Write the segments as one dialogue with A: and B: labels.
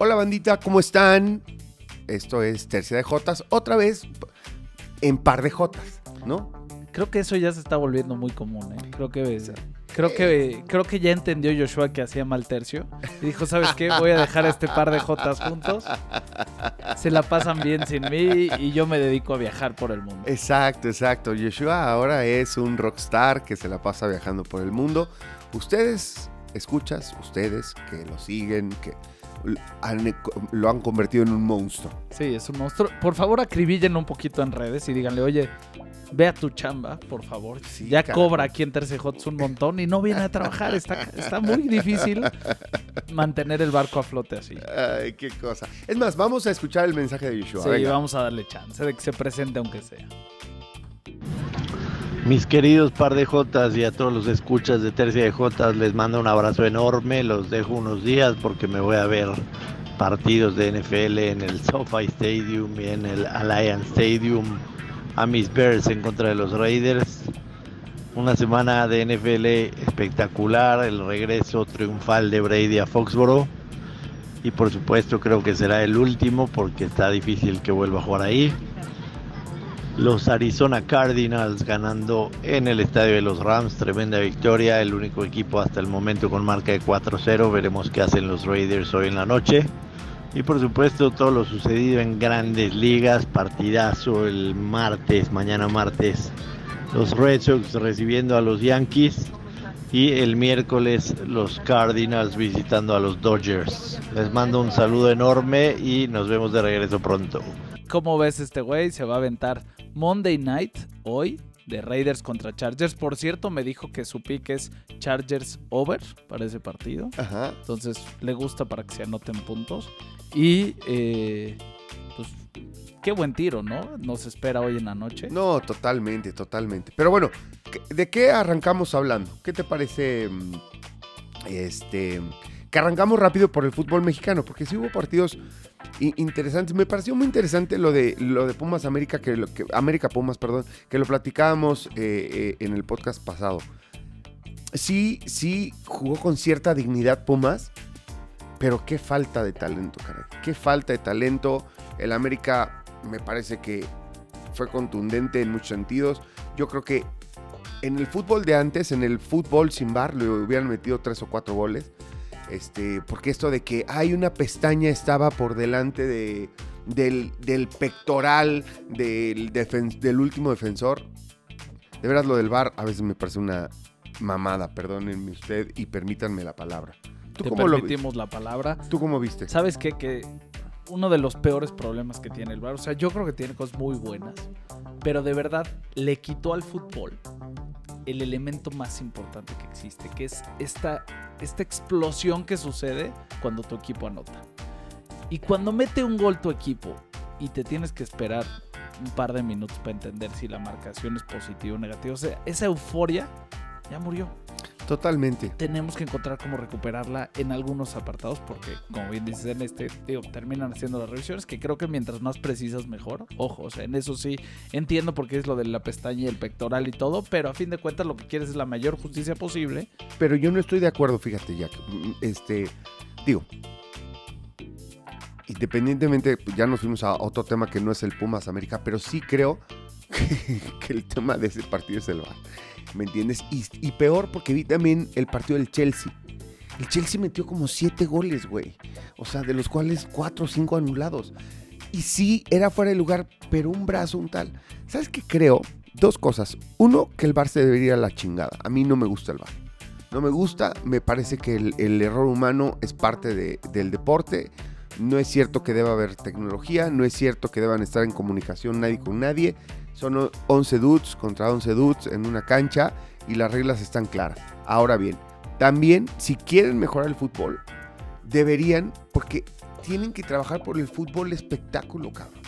A: Hola bandita, ¿cómo están? Esto es Tercia de Jotas, otra vez en par de Jotas, ¿no?
B: Creo que eso ya se está volviendo muy común, ¿eh? Creo que, creo que, creo que ya entendió Joshua que hacía mal tercio. Y dijo, ¿sabes qué? Voy a dejar este par de Jotas juntos. Se la pasan bien sin mí y yo me dedico a viajar por el mundo.
A: Exacto, exacto. Joshua ahora es un rockstar que se la pasa viajando por el mundo. Ustedes, escuchas, ustedes que lo siguen, que lo han convertido en un monstruo.
B: Sí, es un monstruo. Por favor, acribillen un poquito en redes y díganle, oye, ve a tu chamba, por favor. ya cobra aquí en Tercejots un montón y no viene a trabajar. Está, está muy difícil mantener el barco a flote así.
A: Ay, qué cosa. Es más, vamos a escuchar el mensaje de Yeshua.
B: Sí, vamos a darle chance de que se presente aunque sea.
C: Mis queridos par de Jotas y a todos los escuchas de Tercia de Jotas les mando un abrazo enorme. Los dejo unos días porque me voy a ver partidos de NFL en el SoFi Stadium y en el Alliance Stadium a mis Bears en contra de los Raiders. Una semana de NFL espectacular, el regreso triunfal de Brady a Foxboro. Y por supuesto creo que será el último porque está difícil que vuelva a jugar ahí. Los Arizona Cardinals ganando en el estadio de los Rams, tremenda victoria, el único equipo hasta el momento con marca de 4-0, veremos qué hacen los Raiders hoy en la noche. Y por supuesto todo lo sucedido en grandes ligas, partidazo el martes, mañana martes, los Red Sox recibiendo a los Yankees y el miércoles los Cardinals visitando a los Dodgers. Les mando un saludo enorme y nos vemos de regreso pronto.
B: ¿Cómo ves este güey? Se va a aventar Monday Night hoy de Raiders contra Chargers. Por cierto, me dijo que su pick es Chargers over para ese partido. Ajá. Entonces le gusta para que se anoten puntos. Y eh, pues qué buen tiro, ¿no? Nos espera hoy en la noche.
A: No, totalmente, totalmente. Pero bueno, ¿de qué arrancamos hablando? ¿Qué te parece? Mm, este que arrancamos rápido por el fútbol mexicano, porque sí hubo partidos interesantes. Me pareció muy interesante lo de, lo de Pumas América, que, lo, que América Pumas, perdón, que lo platicábamos eh, eh, en el podcast pasado. Sí, sí jugó con cierta dignidad Pumas, pero qué falta de talento, caray. Qué falta de talento. El América me parece que fue contundente en muchos sentidos. Yo creo que en el fútbol de antes, en el fútbol sin bar, le hubieran metido tres o cuatro goles. Este, porque esto de que hay una pestaña estaba por delante de, del, pectoral del, del último defensor. De veras, lo del bar a veces me parece una mamada, perdónenme usted y permítanme la palabra.
B: ¿Tú Te permitimos la palabra.
A: ¿Tú cómo viste?
B: ¿Sabes qué? Que uno de los peores problemas que tiene el bar, o sea, yo creo que tiene cosas muy buenas, pero de verdad le quitó al fútbol el elemento más importante que existe, que es esta, esta explosión que sucede cuando tu equipo anota. Y cuando mete un gol tu equipo y te tienes que esperar un par de minutos para entender si la marcación es positiva o negativa, o sea, esa euforia ya murió.
A: Totalmente.
B: Tenemos que encontrar cómo recuperarla en algunos apartados porque, como bien dices, en este, digo, terminan haciendo las revisiones que creo que mientras más precisas mejor. Ojo, o sea, en eso sí entiendo por qué es lo de la pestaña y el pectoral y todo, pero a fin de cuentas lo que quieres es la mayor justicia posible.
A: Pero yo no estoy de acuerdo, fíjate, Jack. Este, digo, independientemente, ya nos fuimos a otro tema que no es el Pumas América, pero sí creo que, el tema de ese partido es el VAR. ¿Me entiendes? Y, peor porque vi también el partido del Chelsea. El Chelsea metió como siete goles, güey. O sea, de los cuales cuatro o cinco anulados. Y sí, era fuera de lugar, pero un brazo, un tal. ¿Sabes qué creo? Dos cosas. Uno, que el bar se debería a la chingada. A mí no me gusta el bar. No me gusta, me parece que el, error humano es parte del deporte. No es cierto que deba haber tecnología, no es cierto que deban estar en comunicación nadie con nadie. Son 11 dudes contra 11 dudes en una cancha y las reglas están claras. Ahora bien, también si quieren mejorar el fútbol, deberían, porque tienen que trabajar por el fútbol espectáculo, cabrón.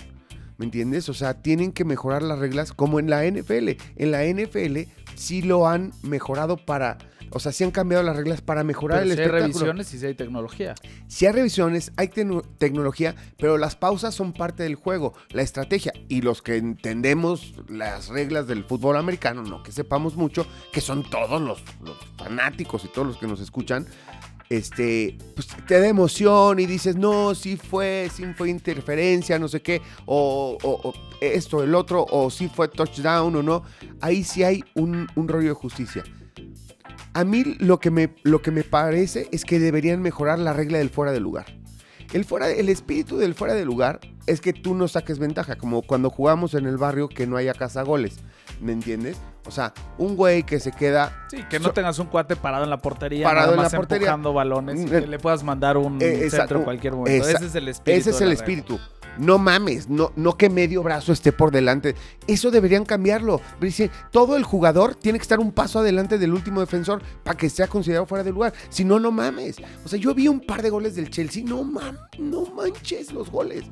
A: ¿Me entiendes? O sea, tienen que mejorar las reglas como en la NFL. En la NFL sí lo han mejorado para O sea, sí han cambiado las reglas para mejorar
B: Pero
A: el
B: si hay revisiones y si hay tecnología.
A: Si hay revisiones, hay tecno- tecnología, pero las pausas son parte del juego, la estrategia. Y los que entendemos las reglas del fútbol americano, no que sepamos mucho, que son todos los, los fanáticos y todos los que nos escuchan, este, pues te da emoción y dices, no, sí fue, sí fue interferencia, no sé qué, o, o- o esto, el otro, o sí fue touchdown o no. Ahí sí hay un, un rollo de justicia. A mí lo que, me, lo que me parece es que deberían mejorar la regla del fuera de lugar. El, fuera, el espíritu del fuera de lugar es que tú no saques ventaja, como cuando jugamos en el barrio que no haya cazagoles, ¿me entiendes? O sea, un güey que se queda
B: Sí, que no
A: So-
B: tengas un cuate parado en la portería,
A: Parado
B: nada
A: en la portería.
B: empujando balones y
A: Mm,
B: que le puedas mandar un
A: eh,
B: centro en cualquier momento.
A: Esa-
B: ese es el espíritu.
A: Ese es el
B: regla.
A: No mames, no, no que medio brazo esté por delante. Eso deberían cambiarlo. Dice, todo el jugador tiene que estar un paso adelante del último defensor para que sea considerado fuera de lugar. Si no, no mames. O sea, yo vi un par de goles del Chelsea. No mames, no manches los goles.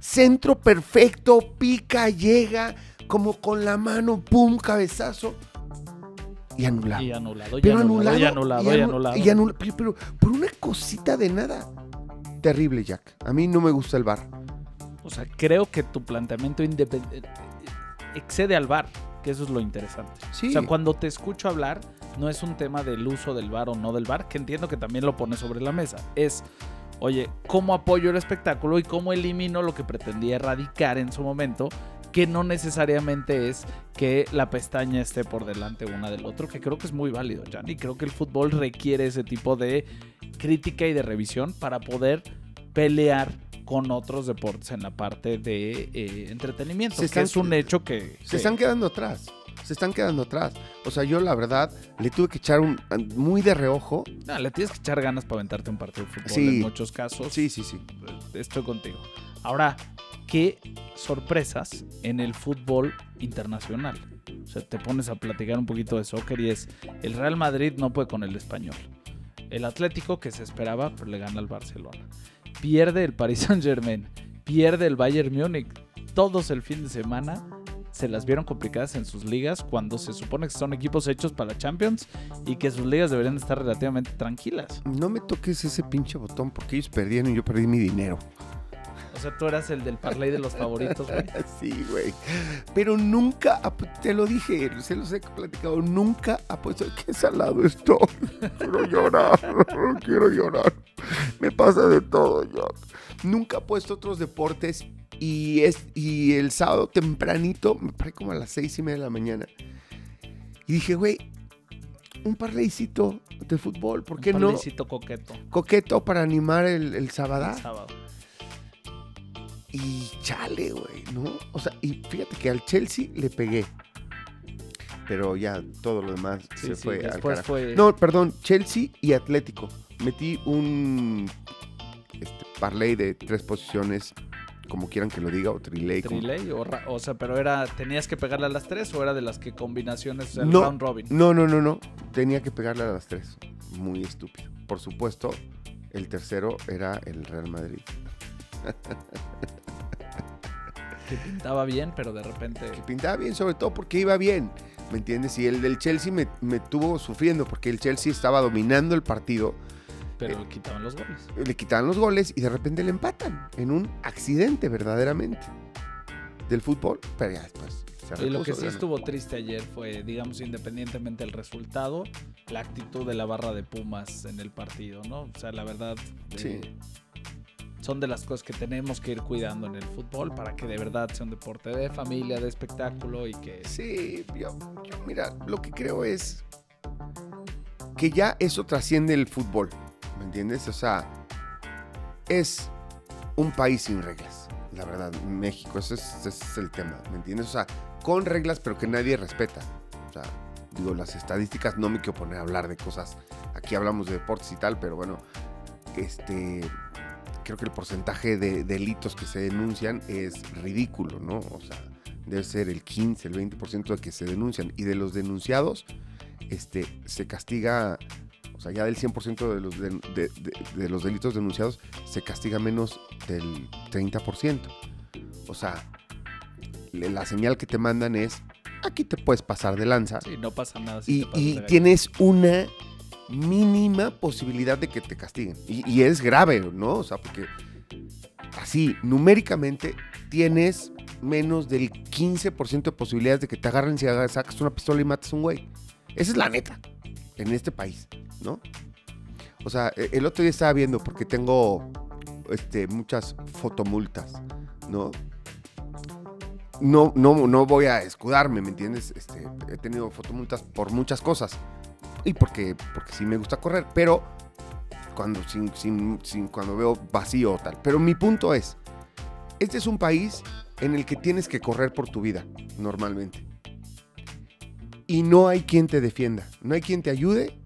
A: Centro perfecto, pica, llega, como con la mano, pum, cabezazo. Y anulado.
B: Y anulado,
A: Pero
B: anulado,
A: anulado.
B: y anulado, y
A: anu-
B: anulado.
A: y anula- pero, pero por una cosita de nada. Terrible, Jack. A mí no me gusta el bar.
B: O sea, creo que tu planteamiento excede al VAR, que eso es lo interesante.
A: Sí.
B: O sea, cuando te escucho hablar, no es un tema del uso del VAR o no del VAR, que entiendo que también lo pones sobre la mesa. Es, oye, ¿cómo apoyo el espectáculo y cómo elimino lo que pretendía erradicar en su momento? Que no necesariamente es que la pestaña esté por delante una del otro, que creo que es muy válido, Jan. Y creo que el fútbol requiere ese tipo de crítica y de revisión para poder pelear con otros deportes en la parte de eh, entretenimiento,
A: Se
B: que
A: están-
B: es un hecho que...
A: Se
B: que-
A: están quedando atrás. Se están quedando atrás. O sea, yo la verdad le tuve que echar un muy de reojo.
B: No, le tienes que echar ganas para aventarte un partido de fútbol
A: Sí.
B: en muchos casos.
A: Sí, sí, sí.
B: Estoy contigo. Ahora, ¿qué sorpresas en el fútbol internacional? O sea, te pones a platicar un poquito de soccer y es, el Real Madrid no puede con el español. El Atlético, que se esperaba, pero le gana al Barcelona. Pierde el Paris Saint Germain. Pierde el Bayern Múnich. Todos el fin de semana se las vieron complicadas en sus ligas cuando se supone que son equipos hechos para Champions y que sus ligas deberían estar relativamente tranquilas.
A: No me toques ese pinche botón porque ellos perdieron y yo perdí mi dinero.
B: O sea, tú eras el del parlay de los favoritos, güey.
A: Sí, güey. Pero nunca, te lo dije, se los he platicado, nunca apuesto. Qué salado estoy. Quiero llorar, quiero llorar. Me pasa de todo, Jack. Nunca he puesto otros deportes y, es, y el sábado tempranito, me paré como a las seis y media de la mañana. Y dije, güey, un parlaycito de fútbol, ¿por qué
B: Un
A: no?
B: parlaycito coqueto.
A: Coqueto para animar el, el sábado. Y chale, güey, ¿no? O sea, y fíjate que al Chelsea le pegué. Pero ya todo lo demás
B: Sí,
A: se
B: sí,
A: fue al
B: después
A: carajo.
B: fue...
A: No, perdón, Chelsea y Atlético. Metí un este, parlay de tres posiciones, como quieran que lo diga, o trilay. como-
B: Triley o, o sea, pero era tenías que pegarle a las tres o era de las que combinaciones el
A: No.
B: round robin.
A: No, no, no, no. Tenía que pegarle a las tres. Muy estúpido. Por supuesto, el tercero era el Real Madrid.
B: Que pintaba bien, pero de repente
A: que pintaba bien, sobre todo porque iba bien, ¿me entiendes? Y el del Chelsea me, me tuvo sufriendo porque el Chelsea estaba dominando el partido,
B: pero le quitaban los goles.
A: le quitaban los goles y de repente le empatan en un accidente verdaderamente del fútbol, pero ya después se
B: Y lo que sí estuvo triste ayer fue, digamos, independientemente del resultado, la actitud de la barra de Pumas en el partido, ¿no? O sea, la verdad, eh,
A: Sí.
B: Son de las cosas que tenemos que ir cuidando en el fútbol para que de verdad sea un deporte de familia, de espectáculo y que...
A: Sí, yo, yo, mira, lo que creo es que ya eso trasciende el fútbol, ¿me entiendes? O sea, es un país sin reglas, la verdad, México, ese es, ese es el tema, ¿me entiendes? O sea, con reglas pero que nadie respeta. O sea, digo, las estadísticas no me quiero poner a hablar de cosas, aquí hablamos de deportes y tal, pero bueno, este... Creo que el porcentaje de delitos que se denuncian es ridículo, ¿no? O sea, debe ser el 15, el 20% de que se denuncian. Y de los denunciados, este, se castiga, o sea, ya del 100% de los, de, de- de- de los delitos denunciados, se castiga menos del 30%. O sea, la señal que te mandan es, aquí te puedes pasar de lanza.
B: Sí, no pasa nada. si
A: Y,
B: te
A: tienes una mínima posibilidad de que te castiguen. Y, es grave, ¿no? O sea, porque así, numéricamente, tienes menos del 15% de posibilidades de que te agarren si sacas una pistola y matas a un güey. Esa es la neta, en este país, ¿no? O sea, e- el otro día estaba viendo, porque tengo este, muchas fotomultas, ¿no? No, no, no voy a escudarme, ¿me entiendes? Este, he tenido fotomultas por muchas cosas. Y porque, porque sí me gusta correr, pero cuando, sin, sin- sin- cuando veo vacío o tal. Pero mi punto es, este es un país en el que tienes que correr por tu vida, normalmente. Y no hay quien te defienda, no hay quien te ayude.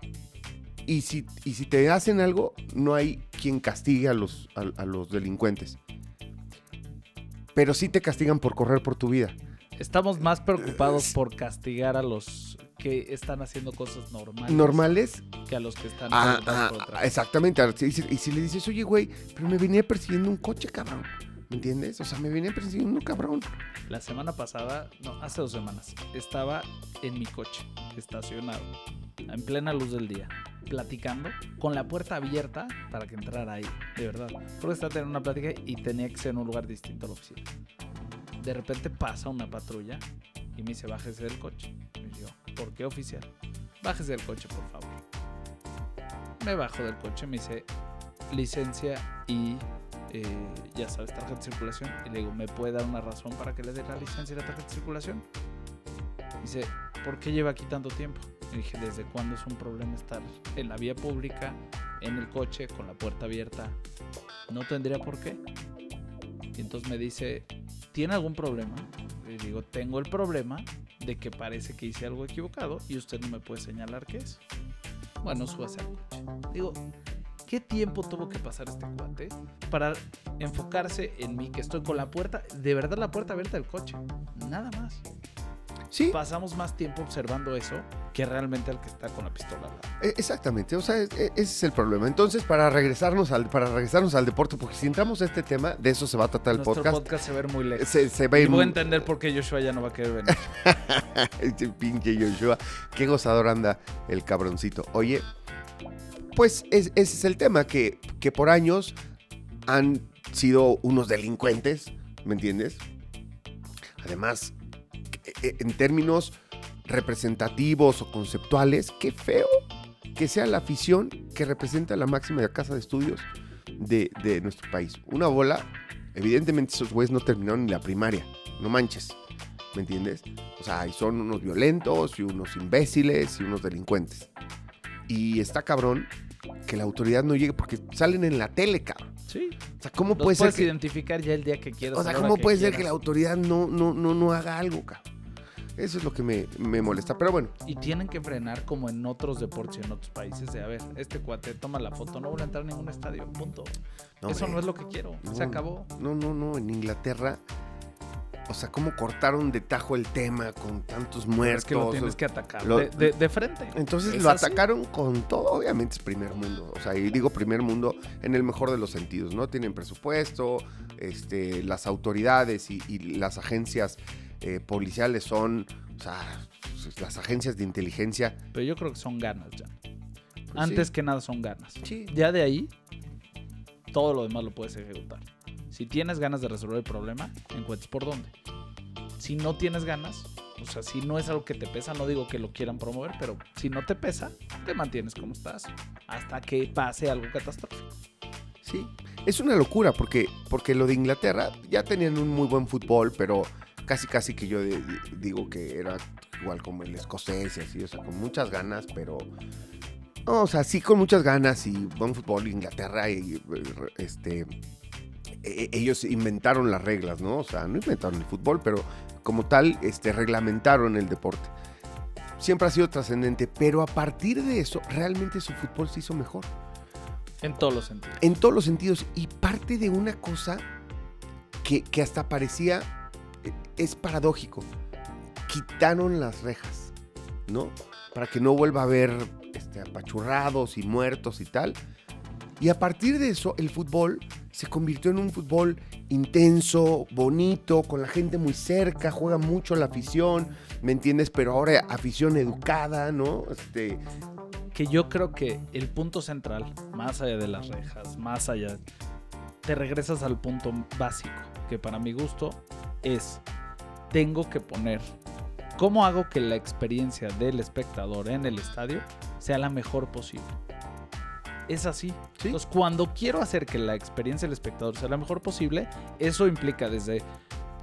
A: Y si, y si te hacen algo, no hay quien castigue a los, a- a los delincuentes. Pero sí te castigan por correr por tu vida.
B: Estamos más preocupados por castigar a los que están haciendo cosas normales,
A: Normales
B: que a los que están
A: Ah, ah, ah, exactamente. Ahora, si Y si le dices, oye, güey, pero me venía persiguiendo un coche, cabrón. ¿Me entiendes? O sea, me venía persiguiendo un cabrón.
B: La semana pasada, no, hace dos semanas, estaba en mi coche, estacionado, en plena luz del día, platicando, con la puerta abierta para que entrara ahí, de verdad. Porque estaba teniendo una plática y tenía que ser en un lugar distinto a la oficina. De repente pasa una patrulla y me dice, bájese del coche. Yo, ¿por qué oficial? Bájese del coche, por favor. Me bajo del coche, me dice, licencia y eh, ya sabes, tarjeta de circulación. Y le digo, ¿me puede dar una razón para que le dé la licencia y la tarjeta de circulación? Dice, ¿por qué lleva aquí tanto tiempo? Y dije, ¿desde cuándo es un problema estar en la vía pública, en el coche, con la puerta abierta? No tendría por qué. Y entonces me dice, ¿tiene algún problema? Y digo, tengo el problema de que parece que hice algo equivocado y usted no me puede señalar qué es. Bueno, súbase al coche. Digo, ¿qué tiempo tuvo que pasar este cuate para enfocarse en mí, que estoy con la puerta, de verdad la puerta abierta del coche? Nada más.
A: Sí,
B: Pasamos más tiempo observando eso que realmente al que está con la pistola al lado.
A: e- exactamente. O sea, e- e- ese es el problema. Entonces, para regresarnos al, para regresarnos al deporte, porque si entramos a este tema, de eso se va a tratar el
B: Nuestro
A: podcast.
B: podcast. se va a ver muy lejos.
A: Se, se va a
B: Y voy a entender por qué Joshua ya no va a querer venir.
A: Este pinche Joshua. Qué gozador anda el cabroncito. Oye, pues es- ese es el tema, que, que por años han sido unos delincuentes, ¿me entiendes? Además, en términos representativos o conceptuales, qué feo que sea la afición que representa la máxima casa de estudios de, de nuestro país. Una bola, evidentemente esos güeyes no terminaron ni la primaria, no manches, ¿me entiendes? O sea, y son unos violentos y unos imbéciles y unos delincuentes. Y está cabrón que la autoridad no llegue porque salen en la tele, cabrón.
B: Sí.
A: O sea, ¿cómo
B: Los
A: puede ser
B: puedes
A: que,
B: identificar ya el día que quieras.
A: o sea, ¿cómo puede ser que la autoridad no, no, no, no haga algo, cabrón? Eso es lo que me, me molesta. Pero bueno,
B: Y tienen que frenar como en otros deportes y en otros países de, a ver, este cuate toma la foto, no vuelve a entrar a ningún estadio, punto.
A: no,
B: Eso no es lo que quiero,
A: No,
B: se acabó.
A: No, no, no, en Inglaterra. O sea, cómo cortaron de tajo el tema con tantos muertos.
B: es que lo tienes que atacar
A: lo-
B: de, de- de frente.
A: Entonces
B: Es
A: lo
B: así.
A: atacaron con todo, obviamente es primer mundo. O sea, y digo primer mundo en el mejor de los sentidos, ¿no? Tienen presupuesto, este, las autoridades y, y las agencias eh, policiales son, o sea, pues, las agencias de inteligencia.
B: Pero yo creo que son ganas ya.
A: pues,
B: Antes
A: sí.
B: que nada son ganas.
A: Sí.
B: Ya de ahí, todo lo demás lo puedes ejecutar. Si tienes ganas de resolver el problema, encuentres por dónde. Si no tienes ganas, o sea, si no es algo que te pesa, no digo que lo quieran promover, pero si no te pesa, te mantienes como estás hasta que pase algo catastrófico.
A: Sí, es una locura porque, porque lo de Inglaterra ya tenían un muy buen fútbol, pero casi casi que yo de- digo que era igual como el escocés y así, o sea, con muchas ganas, pero... no, o sea, sí con muchas ganas y buen fútbol Inglaterra y este... e- Ellos inventaron las reglas, ¿no? O sea, no inventaron el fútbol, pero como tal, este, reglamentaron el deporte. Siempre ha sido trascendente, pero a partir de eso, realmente su fútbol se hizo mejor
B: En todos los sentidos.
A: en todos los sentidos. Y parte de una cosa que, que hasta parecía, es paradójico. Quitaron las rejas, ¿no? Para que no vuelva a haber este, apachurrados y muertos y tal. Y a partir de eso, el fútbol se convirtió en un fútbol intenso, bonito, con la gente muy cerca, juega mucho la afición, ¿me entiendes? Pero ahora afición educada, ¿no? Este,
B: que yo creo que el punto central, más allá de las rejas, más allá, te regresas al punto básico, que para mi gusto es, tengo que poner, ¿cómo hago que la experiencia del espectador en el estadio sea la mejor posible? Es así.
A: Sí.
B: Entonces, cuando quiero hacer que la experiencia del espectador sea la mejor posible, eso implica desde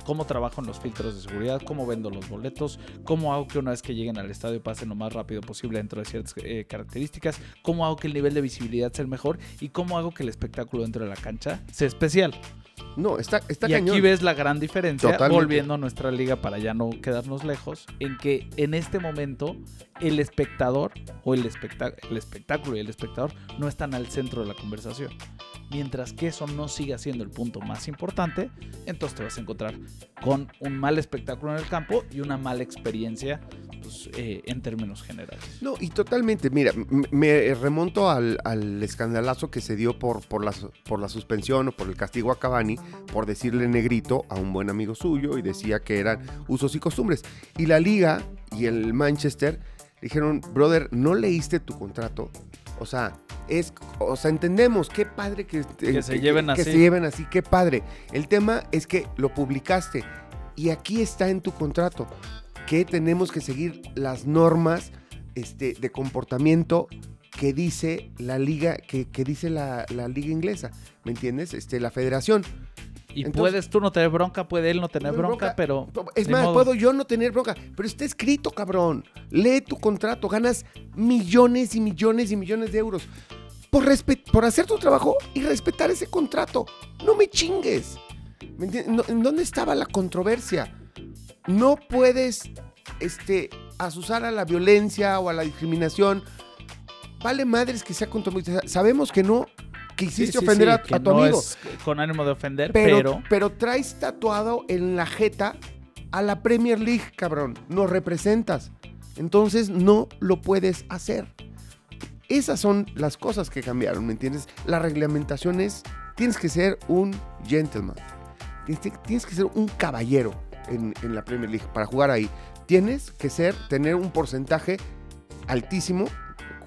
B: cómo trabajo en los filtros de seguridad, cómo vendo los boletos, cómo hago que una vez que lleguen al estadio pasen lo más rápido posible dentro de ciertas eh, características, cómo hago que el nivel de visibilidad sea el mejor y cómo hago que el espectáculo dentro de la cancha sea especial.
A: No, está, está
B: y
A: cañón.
B: aquí ves la gran diferencia,
A: Totalmente.
B: volviendo a nuestra liga para ya no quedarnos lejos, en que en este momento el espectador o el, espectá- el espectáculo y el espectador no están al centro de la conversación. Mientras que eso no siga siendo el punto más importante, entonces te vas a encontrar con un mal espectáculo en el campo y una mala experiencia pues, eh, en términos generales.
A: No, y totalmente, mira, me remonto al, al escandalazo que se dio por, por, la, por la suspensión o por el castigo a Cavani por decirle negrito a un buen amigo suyo y decía que eran usos y costumbres. Y la liga y el Manchester dijeron, brother, ¿no leíste tu contrato? O sea, es, o sea, entendemos, qué padre que,
B: Que se lleven
A: que
B: así.
A: se lleven así, qué padre. El tema es que lo publicaste y aquí está en tu contrato que tenemos que seguir las normas este, de comportamiento que dice la liga, que, que dice la, la liga inglesa, ¿me entiendes? Este, la federación.
B: Y
A: Entonces-
B: puedes tú no tener bronca, puede él no tener bronca,
A: bronca.
B: pero...
A: Es más,
B: modo.
A: puedo yo no tener bronca, pero está escrito, cabrón. Lee tu contrato, ganas millones y millones y millones de euros por, por hacer tu trabajo y respetar ese contrato. No me chingues. ¿Me entiendes? No- ¿En dónde estaba la controversia? No puedes este, asusar a la violencia o a la discriminación. Vale madres que sea contra Sabemos que no, que
B: Sí,
A: ofender
B: sí,
A: a, tu
B: no
A: amigo.
B: es con ánimo de ofender,
A: Pero,
B: pero...
A: pero traes tatuado en la jeta a la Premier League, cabrón. Nos representas. Entonces no lo puedes hacer. Esas son las cosas que cambiaron, ¿me entiendes? La reglamentación es, tienes que ser un gentleman. Tienes, tienes que ser un caballero en, en la Premier League para jugar ahí. Tienes que ser, tener un porcentaje altísimo,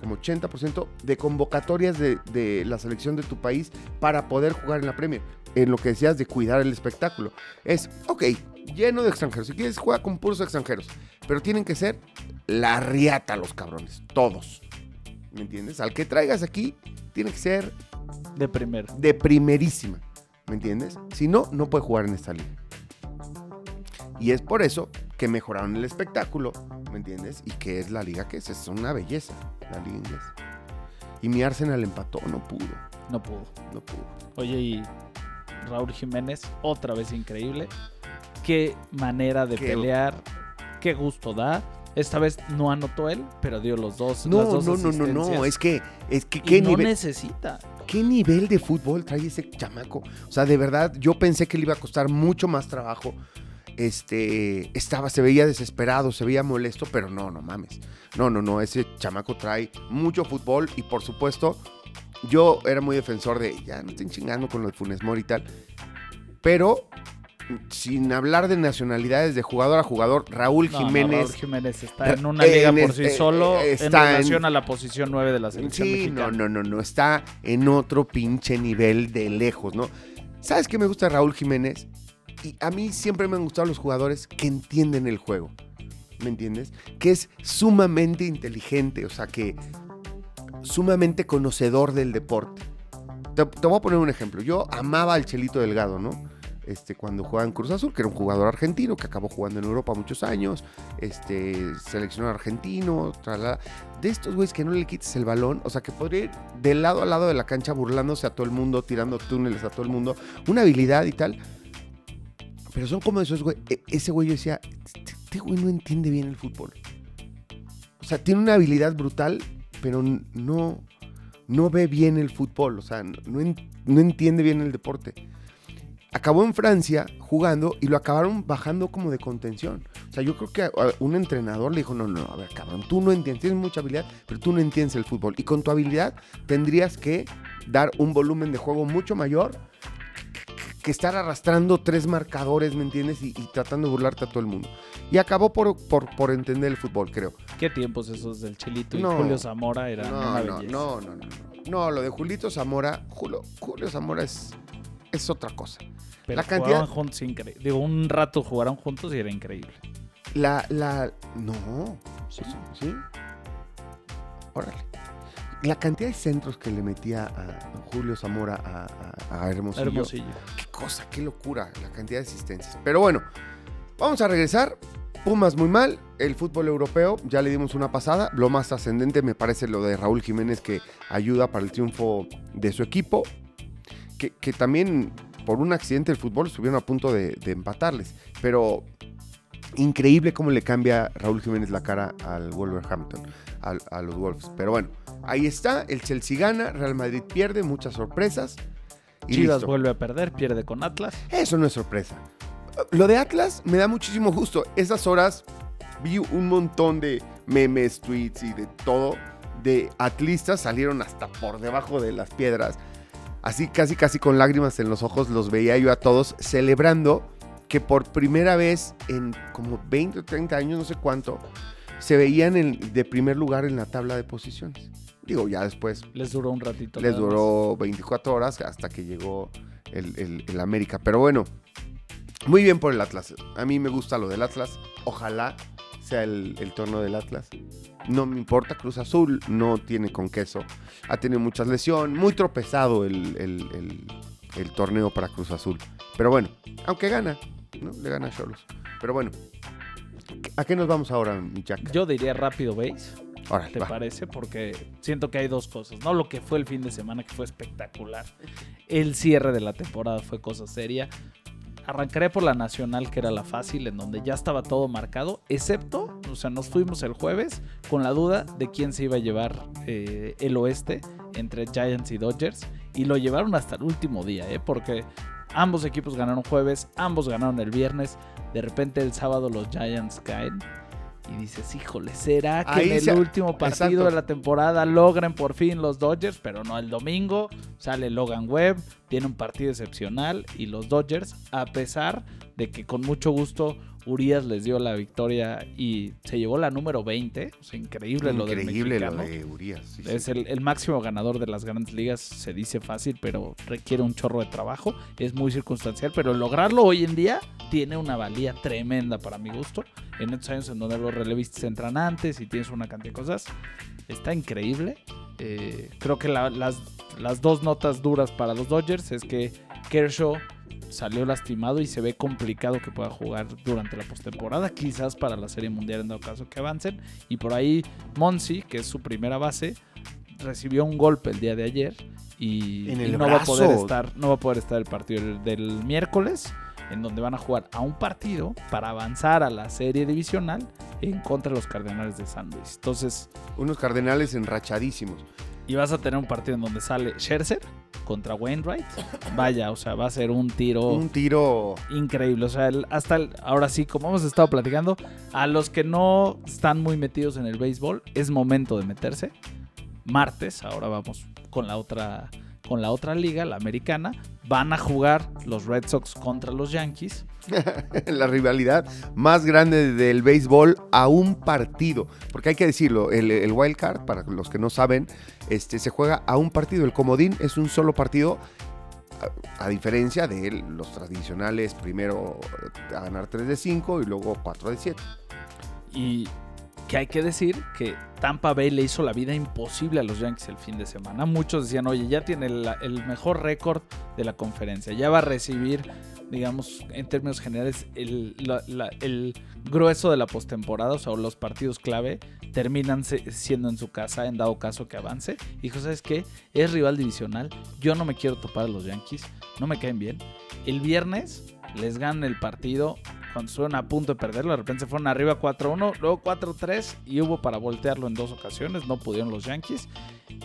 A: como 80%, de convocatorias de, de la selección de tu país para poder jugar en la Premier. En lo que decías de cuidar el espectáculo. Es, ok, lleno de extranjeros. Si quieres, juega con puros extranjeros. Pero tienen que ser la riata los cabrones. Todos. ¿Me entiendes? Al que traigas aquí, tiene que ser
B: De primero.
A: de primerísima. ¿Me entiendes? Si no, no puede jugar en esta liga. Y es por eso que mejoraron el espectáculo, ¿me entiendes? Y que es la liga que es, es una belleza, la liga inglesa. Y mi Arsenal empató, no pudo,
B: No pudo.
A: no pudo.
B: Oye, y Raúl Jiménez, otra vez increíble. Qué manera de
A: Qué-
B: pelear. Qué gusto da. Esta vez no anotó él, pero dio los dos. las
A: No,
B: dos
A: no, no, no, no, es que, es que
B: Y
A: qué
B: no
A: nivel,
B: necesita.
A: qué nivel de fútbol trae ese chamaco. O sea, de verdad, yo pensé que le iba a costar mucho más trabajo. Este, estaba, se veía desesperado, se veía molesto, pero no, no mames. No, no, no, ese chamaco trae mucho fútbol y por supuesto, yo era muy defensor de, ya no estén chingando con lo de Funes Mori y tal, pero sin hablar de nacionalidades de jugador a jugador, Raúl
B: No, no,
A: Jiménez
B: Raúl Jiménez está en una liga
A: en
B: por
A: este-
B: sí solo
A: eh,
B: en
A: está en-
B: relación a la posición 9 de la selección
A: Sí,
B: mexicana.
A: no, no, no, no, está en otro pinche nivel de lejos, ¿no? ¿Sabes qué me gusta Raúl Jiménez? Y a mí siempre me han gustado los jugadores que entienden el juego, ¿me entiendes? Que es sumamente inteligente, o sea, que sumamente conocedor del deporte. Te, voy a poner un ejemplo. Yo amaba al Chelito Delgado, ¿no? Este, cuando jugaba en Cruz Azul, que era un jugador argentino que acabó jugando en Europa muchos años, este, seleccionado argentino, tralala. de estos güeyes que no le quites el balón, o sea, que podría ir de lado a lado de la cancha burlándose a todo el mundo, tirando túneles a todo el mundo, una habilidad y tal. Pero son como esos güey, e- ese güey yo decía, este este güey no entiende bien el fútbol. O sea, tiene una habilidad brutal, pero no, no ve bien el fútbol, o sea, no, no en- no entiende bien el deporte. Acabó en Francia jugando y lo acabaron bajando como de contención. O sea, yo creo que un entrenador le dijo, no, no, a ver, cabrón, tú no entiendes, tienes mucha habilidad, pero tú no entiendes el fútbol. Y con tu habilidad tendrías que dar un volumen de juego mucho mayor que estar arrastrando tres marcadores, ¿me entiendes? Y, y tratando de burlarte a todo el mundo. Y acabó por, por, por entender el fútbol, creo.
B: ¿Qué tiempos esos del Chilito y
A: No.
B: Julio Zamora eran
A: No,
B: una
A: no, no, no, no, no. No, lo de Julito Zamora, Julio, Julio Zamora es, es otra cosa.
B: Pero
A: la cantidad-
B: jugaban juntos increíble. Digo, un rato jugaron juntos y era increíble.
A: La, la, no, sí, sí. Órale. La cantidad de centros que le metía a Julio Zamora a, a- a Hermosillo.
B: Hermosillo.
A: Qué cosa, qué locura, la cantidad de asistencias. Pero bueno, vamos a regresar. Pumas muy mal, el fútbol europeo, ya le dimos una pasada. Lo más trascendente me parece lo de Raúl Jiménez que ayuda para el triunfo de su equipo. Que, que también por un accidente del fútbol estuvieron a punto de, de empatarles. Pero increíble cómo le cambia Raúl Jiménez la cara al Wolverhampton, al- a los Wolves. Pero bueno, ahí está, el Chelsea gana, Real Madrid pierde, muchas sorpresas. Y
B: Chivas
A: listo.
B: vuelve a perder, pierde con Atlas.
A: Eso no es sorpresa. Lo de Atlas me da muchísimo gusto. Esas horas vi un montón de memes, tweets y de todo. De atlistas salieron hasta por debajo de las piedras. Así casi casi con lágrimas en los ojos los veía yo a todos celebrando que por primera vez en como 20 o 30 años, no sé cuánto, se veían en- de primer lugar en la tabla de posiciones. Digo, ya después
B: Les duró un ratito.
A: les duró 24 horas hasta que llegó el, el- el América. Pero bueno, muy bien por el Atlas. A mí me gusta lo del Atlas. Ojalá sea el, el torneo del Atlas. No me importa, Cruz Azul no tiene con queso. Ha tenido muchas lesiones, muy tropezado el, el- el- el torneo para Cruz Azul. Pero bueno, aunque gana, ¿no? Le gana a Cholos. Pero bueno, ¿a qué nos vamos ahora, mi Jack?
B: Yo diría rápido base,
A: Órale,
B: ¿te
A: va.
B: parece? Porque siento que hay dos cosas. No lo que fue el fin de semana, que fue espectacular. El cierre de la temporada fue cosa seria. Arrancaré por la nacional, que era la fácil, en donde ya estaba todo marcado, excepto, o sea, nos fuimos el jueves con la duda de quién se iba a llevar eh, el oeste entre Giants y Dodgers. Y lo llevaron hasta el último día, ¿eh? porque ambos equipos ganaron jueves, ambos ganaron el viernes. De repente el sábado los Giants caen. Y dices, híjole, ¿será que
A: Ahí
B: en el
A: se-
B: último partido
A: exacto.
B: de la temporada logren por fin los Dodgers? Pero no el domingo. Sale Logan Webb, tiene un partido excepcional. Y los Dodgers, a pesar de que con mucho gusto Urias les dio la victoria y se llevó la número 20. O sea, increíble, lo del
A: Increíble lo
B: mexicano.
A: de Urias. sí, sí.
B: Es el, el máximo ganador de las grandes ligas, se dice fácil, pero requiere un chorro de trabajo. Es muy circunstancial, pero lograrlo hoy en día tiene una valía tremenda para mi gusto. En estos años en donde los relevistas entran antes y tienes una cantidad de cosas, está increíble. Eh, creo que la- las, las dos notas duras para los Dodgers es que Kershaw salió lastimado y se ve complicado que pueda jugar durante la postemporada, quizás para la Serie Mundial en dado caso que avancen. Y por ahí Monsi, que es su primera base, recibió un golpe el día de ayer y,
A: En
B: y
A: el
B: no va a poder estar, no va a poder estar el partido del, del miércoles, en donde van a jugar a un partido para avanzar a la serie divisional en contra de los Cardenales de San Luis. Entonces,
A: Unos cardenales enrachadísimos.
B: Y vas a tener un partido en donde sale Scherzer contra Wainwright. Vaya, o sea, va a ser un tiro
A: Un tiro.
B: increíble. O sea, el- hasta el- ahora sí, como hemos estado platicando, a los que no están muy metidos en el béisbol, es momento de meterse. Martes, ahora vamos con la otra, con la otra liga, la americana. Van a jugar los Red Sox contra los Yankees.
A: la rivalidad más grande del béisbol a un partido. Porque hay que decirlo, el, el wild card, para los que no saben, este, se juega a un partido. El comodín es un solo partido. A, diferencia de los tradicionales, primero eh, a ganar 3 de 5 y luego 4 de 7.
B: Y que hay que decir que Tampa Bay le hizo la vida imposible a los Yankees el fin de semana. Muchos decían, oye, ya tiene la- el mejor récord de la conferencia, ya va a recibir, digamos, en términos generales, el, la- la- el grueso de la postemporada, o sea, los partidos clave terminan siendo en su casa, en dado caso que avance. Y dijo, ¿sabes qué? Es rival divisional, yo no me quiero topar a los Yankees, no me caen bien. El viernes les ganan el partido cuando estuvieron a punto de perderlo, de repente se fueron arriba 4-1, luego 4-3 y hubo para voltearlo en dos ocasiones, no pudieron los Yankees.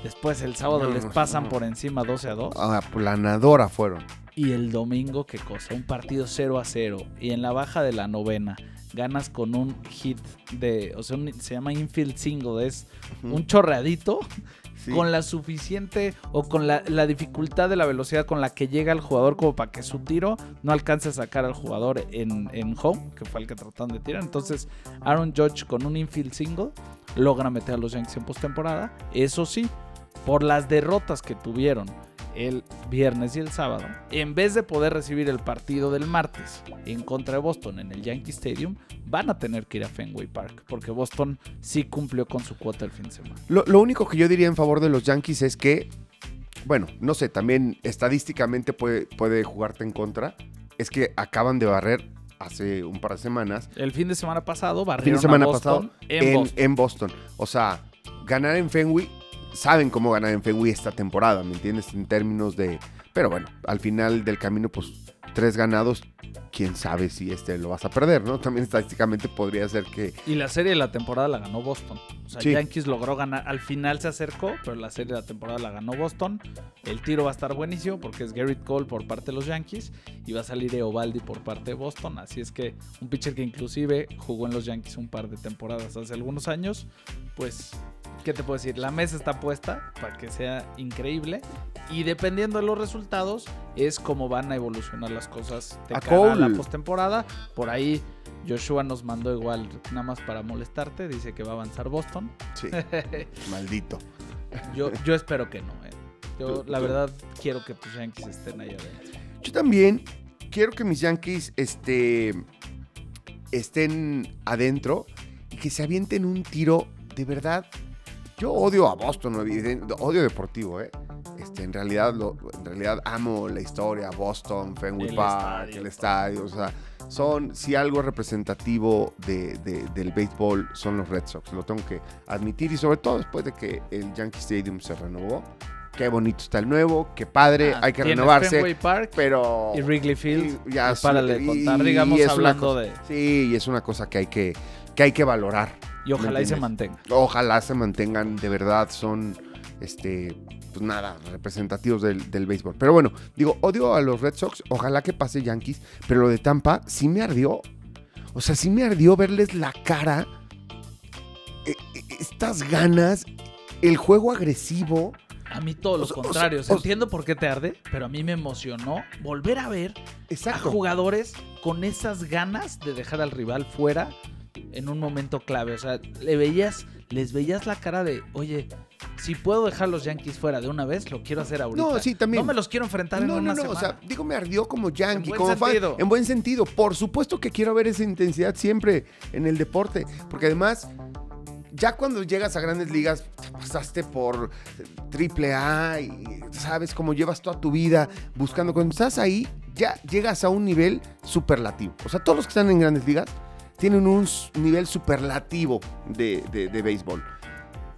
B: Después el sábado
A: No,
B: les pasan
A: no.
B: por encima 12 a 2
A: Aplanadora fueron.
B: Y el domingo qué cosa, un partido 0 a 0 y en la baja de la novena ganas con un hit de, o sea, un- se llama infield single, es un chorreadito
A: Sí.
B: con la suficiente o con la, la dificultad de la velocidad con la que llega el jugador como para que su tiro no alcance a sacar al jugador en, en home, que fue el que trataron de tirar. Entonces, Aaron Judge con un infield single logra meter a los Yankees en postemporada. Eso sí, por las derrotas que tuvieron el viernes y el sábado, en vez de poder recibir el partido del martes en contra de Boston en el Yankee Stadium, van a tener que ir a Fenway Park, porque Boston sí cumplió con su cuota el fin de semana.
A: Lo, lo único que yo diría en favor de los Yankees es que, bueno, no sé, también estadísticamente puede, puede jugarte en contra. Es que acaban de barrer hace un par de semanas.
B: El fin de semana pasado
A: Fin
B: barrieron
A: de semana
B: a Boston
A: pasado
B: en,
A: en,
B: Boston.
A: en Boston. O sea, ganar en Fenway, saben cómo ganar en Fenway esta temporada, ¿me entiendes? En términos de... Pero bueno, al final del camino, pues tres ganados, quién sabe si este lo vas a perder, ¿no? También estadísticamente podría ser que...
B: Y la serie de la temporada la ganó Boston. O sea,
A: Sí.
B: Yankees logró ganar. Al final se acercó, pero la serie de la temporada la ganó Boston. El tiro va a estar buenísimo porque es Garrett Cole por parte de los Yankees y va a salir Eovaldi por parte de Boston. Así es que un pitcher que inclusive jugó en los Yankees un par de temporadas hace algunos años, pues, ¿qué te puedo decir? La mesa está puesta para que sea increíble y dependiendo de los resultados es como van a evolucionar las cosas de
A: A
B: la postemporada. Por ahí Joshua nos mandó igual nada más para molestarte, dice que va a avanzar Boston.
A: Sí, maldito.
B: Yo, yo espero que no, eh. Yo la verdad quiero que tus Yankees estén ahí adentro.
A: Yo también quiero que mis Yankees este, estén adentro y que se avienten un tiro de verdad. Yo odio a Boston, odio deportivo, ¿eh? Este, en, realidad, lo- en realidad amo la historia, Boston, Fenway
B: El
A: Park,
B: estadio.
A: el estadio, o sea, son, si algo representativo de- de- del béisbol son los Red Sox, lo tengo que admitir y sobre todo después de que el Yankee Stadium se renovó. Qué bonito está el nuevo, qué padre,
B: Ah,
A: hay que renovarse,
B: Fenway Park
A: pero...
B: y Wrigley Field.
A: y ya
B: y
A: y-
B: contar,
A: y
B: digamos, hablando
A: cosa-
B: de.
A: Sí, y es una cosa que hay que, que, hay que valorar.
B: Y ojalá y se mantenga.
A: Ojalá se mantengan, de verdad, son, este, pues nada, representativos del, del béisbol. Pero bueno, digo, odio a los Red Sox, ojalá que pase Yankees, pero lo de Tampa sí me ardió. O sea, sí me ardió verles la cara, eh, eh, estas ganas, el juego agresivo.
B: A mí todos los
A: O sea, o sea,
B: contrarios.
A: o sea-
B: Entiendo por qué te arde, pero a mí me emocionó volver a ver a
A: Exacto.
B: jugadores con esas ganas de dejar al rival fuera en un momento clave. O sea, le veías, les veías la cara de, oye, si puedo dejar los Yankees fuera de una vez, lo quiero hacer ahorita.
A: No, sí, también.
B: No me los quiero enfrentar en
A: No, no,
B: una
A: no,
B: semana.
A: o sea, digo, me ardió como yankee,
B: buen
A: como fan,
B: sentido.
A: en buen sentido. Por supuesto que quiero ver esa intensidad siempre en el deporte, porque además, ya cuando llegas a grandes ligas, te pasaste por triple A y sabes cómo llevas toda tu vida buscando. Cuando estás ahí, ya llegas a un nivel superlativo. O sea, todos los que están en grandes ligas tienen un nivel superlativo de, de- de béisbol.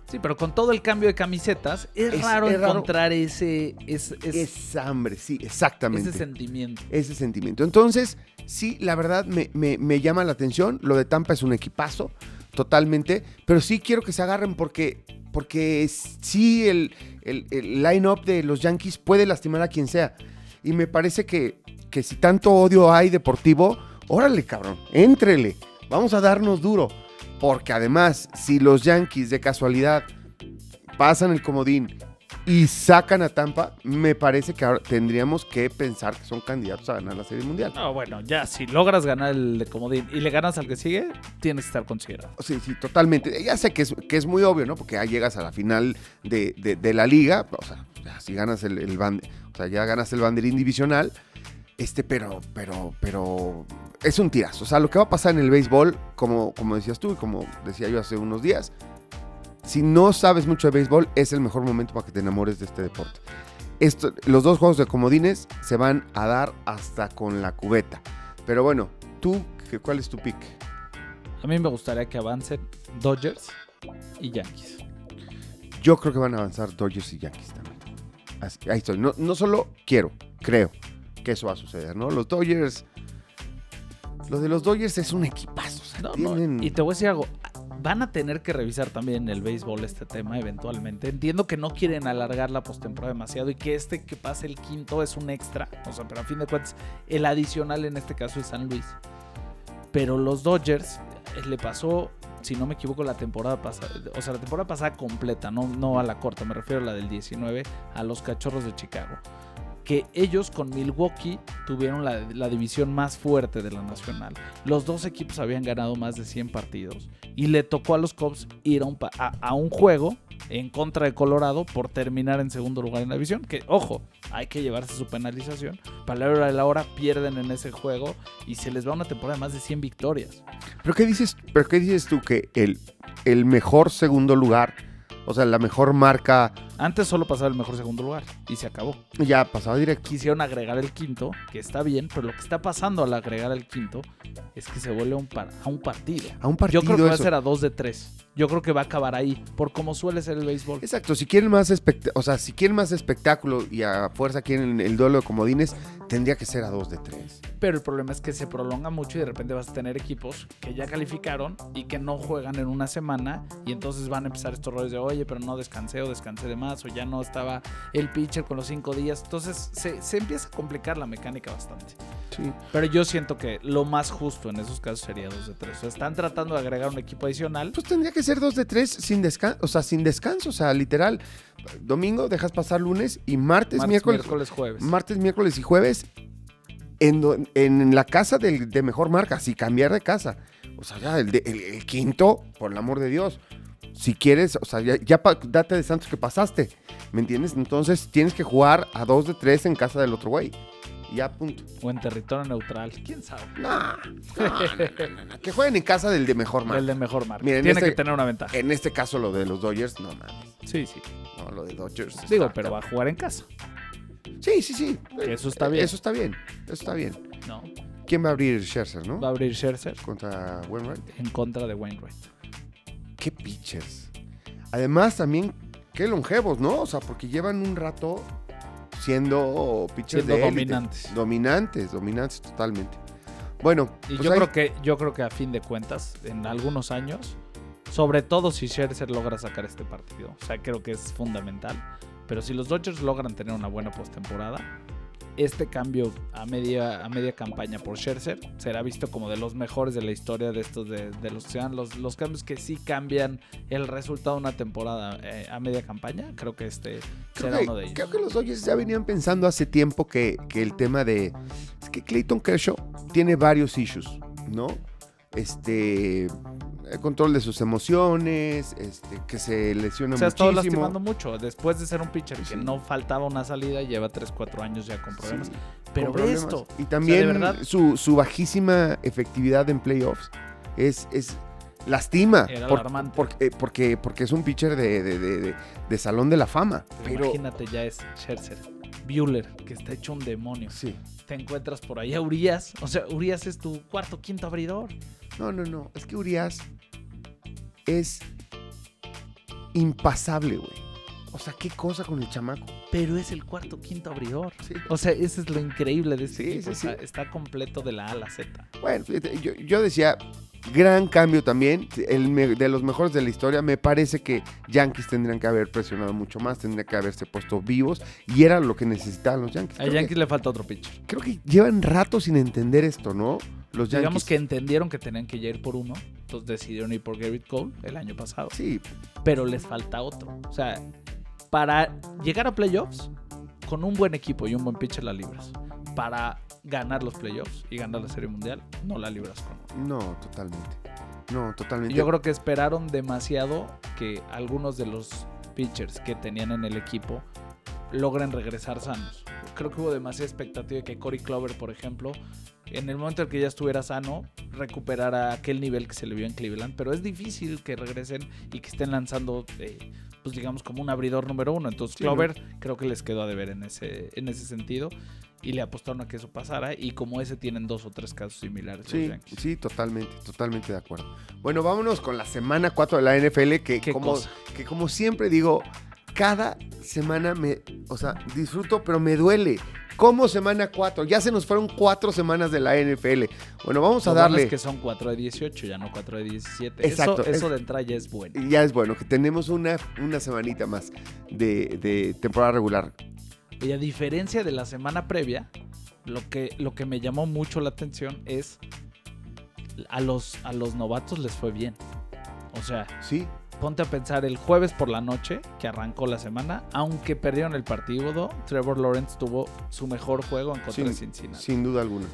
B: Sí, pero con todo el cambio de camisetas, es,
A: Es-
B: raro
A: es raro.
B: encontrar ese, es-
A: hambre, sí, exactamente.
B: ese sentimiento.
A: ese sentimiento. Entonces, sí, la verdad me, me- me llama la atención. Lo de Tampa es un equipazo, totalmente. Pero sí quiero que se agarren porque, porque sí, el, el, el line-up de los Yankees puede lastimar a quien sea. Y me parece que, que si tanto odio hay deportivo, órale, cabrón, éntrele. Vamos a darnos duro. Porque además, si los Yankees de casualidad pasan el comodín y sacan a Tampa, me parece que ahora tendríamos que pensar que son candidatos a ganar la Serie Mundial.
B: No, bueno, ya, si logras ganar el comodín y le ganas al que sigue, tienes que estar considerado.
A: Sí, sí, totalmente. Ya sé que es, que es muy obvio, ¿no? Porque ya llegas a la final de, de- de la liga, o sea, ya si ganas el, el ban- o sea, ya ganas el banderín divisional, este, pero, pero, pero es un tirazo. O sea, lo que va a pasar en el béisbol, como, como decías tú y como decía yo hace unos días, si no sabes mucho de béisbol, es el mejor momento para que te enamores de este deporte. Esto, los dos juegos de comodines se van a dar hasta con la cubeta. Pero bueno, tú, ¿qué- ¿cuál es tu pick?
B: A mí me gustaría que avancen Dodgers y Yankees.
A: Yo creo que van a avanzar Dodgers y Yankees también. Así- ahí estoy. No, no solo quiero, creo que eso va a suceder, ¿no? Los Dodgers. Lo de los Dodgers es un equipazo. o sea,
B: No, no, Y te voy a decir algo. Van a tener que revisar también en el béisbol este tema eventualmente. Entiendo que no quieren alargar la postemporada demasiado y que este que pase el quinto es un extra. O sea, pero a fin de cuentas, el adicional en este caso es San Luis. Pero los Dodgers eh, le pasó, si no me equivoco, la temporada pasada, o sea, la temporada pasada completa, no, no a la corta, me refiero a la del 19, a los Cachorros de Chicago. Que ellos con Milwaukee tuvieron la, división más fuerte de la nacional. Los dos equipos habían ganado más de 100 partidos. Y le tocó a los Cubs ir a un, juego en contra de Colorado por terminar en segundo lugar en la división. Que, ojo, hay que llevarse su penalización. Para la hora de la hora pierden en ese juego y se les va una temporada de más de 100 victorias.
A: ¿Pero qué dices, pero qué dices tú que el mejor segundo lugar, o sea, la mejor marca,
B: Antes solo pasaba el mejor segundo lugar y se acabó.
A: ya pasaba directo?
B: Quisieron agregar el quinto, que está bien, pero lo que está pasando al agregar el quinto es que se vuelve un par- a un partido.
A: A un partido
B: Yo creo que va a
A: eso.
B: ser a dos de tres. Yo creo que va a acabar ahí, por como suele ser el béisbol.
A: Exacto, si quieren más espect- o sea, si quieren más espectáculo y a fuerza quieren el duelo de comodines, tendría que ser a dos de tres.
B: Pero el problema es que se prolonga mucho y de repente vas a tener equipos que ya calificaron y que no juegan en una semana y entonces van a empezar estos rollos de, oye, pero no descansé o descansé de más o ya no estaba el pitcher con los cinco días. Entonces se, se empieza a complicar la mecánica bastante.
A: Sí.
B: Pero yo siento que lo más justo en esos casos sería dos de tres. O sea, están tratando de agregar un equipo adicional.
A: Pues tendría que ser dos de tres sin descanso, o sea, sin descanso, o sea, literal. Domingo dejas pasar lunes y martes,
B: martes,
A: miércoles,
B: miércoles, jueves.
A: martes, miércoles y jueves en, la casa del- de mejor marca, si cambiar de casa. O sea, ya el, de- el- el quinto, por el amor de Dios. Si quieres, o sea, ya, date de santos que pasaste. ¿Me entiendes? Entonces tienes que jugar a dos de tres en casa del otro güey. Y Ya, punto.
B: o en territorio neutral. ¿Quién sabe?
A: No, no, no, no, no, Que jueguen en casa del de mejor marca.
B: El de mejor marca.
A: Miren,
B: Tiene
A: este-
B: que tener una ventaja.
A: En este caso, lo de los Dodgers, no mames.
B: Sí, sí.
A: No, lo de Dodgers.
B: Digo,
A: está-
B: pero va a jugar en casa.
A: Sí, sí, sí.
B: Eso está bien.
A: Eso está bien. Eso está bien.
B: No.
A: ¿Quién va a abrir Scherzer, no?
B: Va a abrir Scherzer
A: Contra Wainwright.
B: en contra de Wainwright.
A: Qué pitchers. Además, también, qué longevos, ¿no? O sea, porque llevan un rato siendo pitchers
B: Siendo
A: de élite.
B: dominantes.
A: Dominantes, dominantes totalmente. Bueno,
B: Y
A: pues
B: yo creo que yo creo que a fin de cuentas, en algunos años, sobre todo si Scherzer logra sacar este partido, o sea, creo que es fundamental. Pero si los Dodgers logran tener una buena postemporada, este cambio a media, a media campaña por Scherzer será visto como de los mejores de la historia de estos de, de los sean los, los cambios que sí cambian el resultado de una temporada eh, a media campaña. Creo que este
A: Creo
B: será
A: que,
B: uno de ellos.
A: creo que los Dodgers ya venían pensando hace tiempo que, que el tema de. Es que Clayton Kershaw tiene varios issues, ¿no? Este. El control de sus emociones, este, que se lesiona
B: Se ha estado
A: muchísimo.
B: lastimando mucho. Después de ser un pitcher que no faltaba una salida, lleva 3-4 años ya con problemas.
A: Sí,
B: Pero
A: con
B: ve
A: problemas.
B: esto.
A: Y también
B: verdad-
A: su, su bajísima efectividad en playoffs es, es lastima.
B: Era
A: por-
B: alarmante.
A: porque, porque, porque es un pitcher de, de- de- de- de salón de la fama.
B: Pero
A: Pero.
B: imagínate, ya es Scherzer. Bueller, que está hecho un demonio.
A: Sí.
B: Te encuentras por ahí a Urias. O sea, Urias es tu cuarto, quinto abridor.
A: No, no, no. Es que Urias es impasable, güey. O sea, qué cosa con el chamaco.
B: Pero es el cuarto, quinto abridor.
A: Sí.
B: O sea, ese es lo increíble de este
A: Sí,
B: equipo.
A: sí,
B: o sea,
A: sí.
B: está completo de la A a la Z.
A: Bueno, fíjate, yo, yo decía, gran cambio también, el de los mejores de la historia. Me parece que Yankees tendrían que haber presionado mucho más, tendrían que haberse puesto vivos y era lo que necesitaban los Yankees.
B: A Yankees
A: que,
B: le falta otro pitcher.
A: creo que llevan rato sin entender esto, ¿no? Los Yankees.
B: Digamos que entendieron que tenían que ya ir por uno. Entonces decidieron ir por Garrett Cole el año pasado.
A: Sí,
B: pero les falta otro. O sea, para llegar a playoffs, con un buen equipo y un buen pitcher la libras. Para ganar los playoffs y ganar la Serie Mundial, no la libras con
A: no, totalmente. No, totalmente.
B: Yo creo que esperaron demasiado que algunos de los pitchers que tenían en el equipo logren regresar sanos. Creo que hubo demasiada expectativa de que Corey Clover, por ejemplo, en el momento en que ya estuviera sano, recuperara aquel nivel que se le vio en Cleveland. Pero es difícil que regresen y que estén lanzando, eh, pues digamos, como un abridor número uno. Entonces
A: Sí,
B: Clover creo que les quedó a deber en ese, en ese sentido. Y le apostaron a que eso pasara. Y como ese tienen dos o tres casos similares.
A: Sí, sí, totalmente, totalmente de acuerdo. Bueno, vámonos con la semana 4 de la NFL, que como,
B: cosa.
A: que como siempre digo, cada semana me, o sea, disfruto, pero me duele. Como semana 4, ya se nos fueron cuatro semanas de la NFL. Bueno, vamos a darle,
B: es que son 4 de 18, ya no 4 de 17.
A: Exacto,
B: Eso, eso
A: es-
B: de entrada ya es bueno.
A: ya es bueno, que tenemos una, una semanita más de, de temporada regular.
B: Y a diferencia de la semana previa, lo que, lo que me llamó mucho la atención es a los, a los novatos les fue bien. O sea,
A: Sí,
B: ponte a pensar el jueves por la noche que arrancó la semana, aunque perdieron el partido, Trevor Lawrence tuvo su mejor juego en contra
A: Sin-
B: de Cincinnati.
A: sin duda alguna.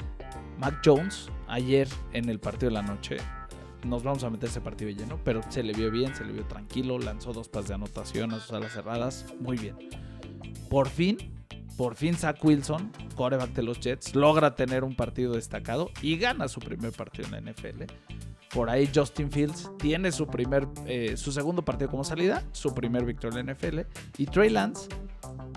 B: Mac Jones, ayer en el partido de la noche, nos vamos a meter ese partido lleno, pero se le vio bien, se le vio tranquilo, lanzó dos pases de anotación a sus alas cerradas, muy bien. Por fin, por fin Zach Wilson, coreback de los Jets, logra tener un partido destacado y gana su primer partido en la NFL. Por ahí Justin Fields tiene su primer, eh, su segundo partido como salida, su primer victoria en la NFL. Y Trey Lance,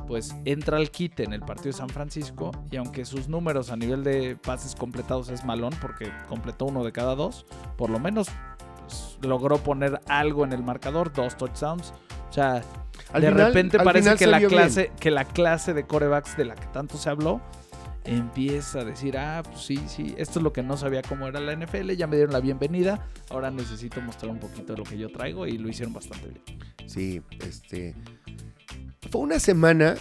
B: pues entra al quite en el partido de San Francisco. Y aunque sus números a nivel de pases completados es malón, porque completó uno de cada dos, por lo menos logró poner algo en el marcador, dos touchdowns. O sea,
A: Al
B: de
A: final-
B: repente parece que la,
A: bien.
B: clase, que la clase de corebacks de la que tanto se habló empieza a decir, ah, pues sí, sí, esto es lo que no sabía cómo era la NFL, ya me dieron la bienvenida, ahora necesito mostrar un poquito de lo que yo traigo y lo hicieron bastante bien.
A: Sí, este. Fue una semana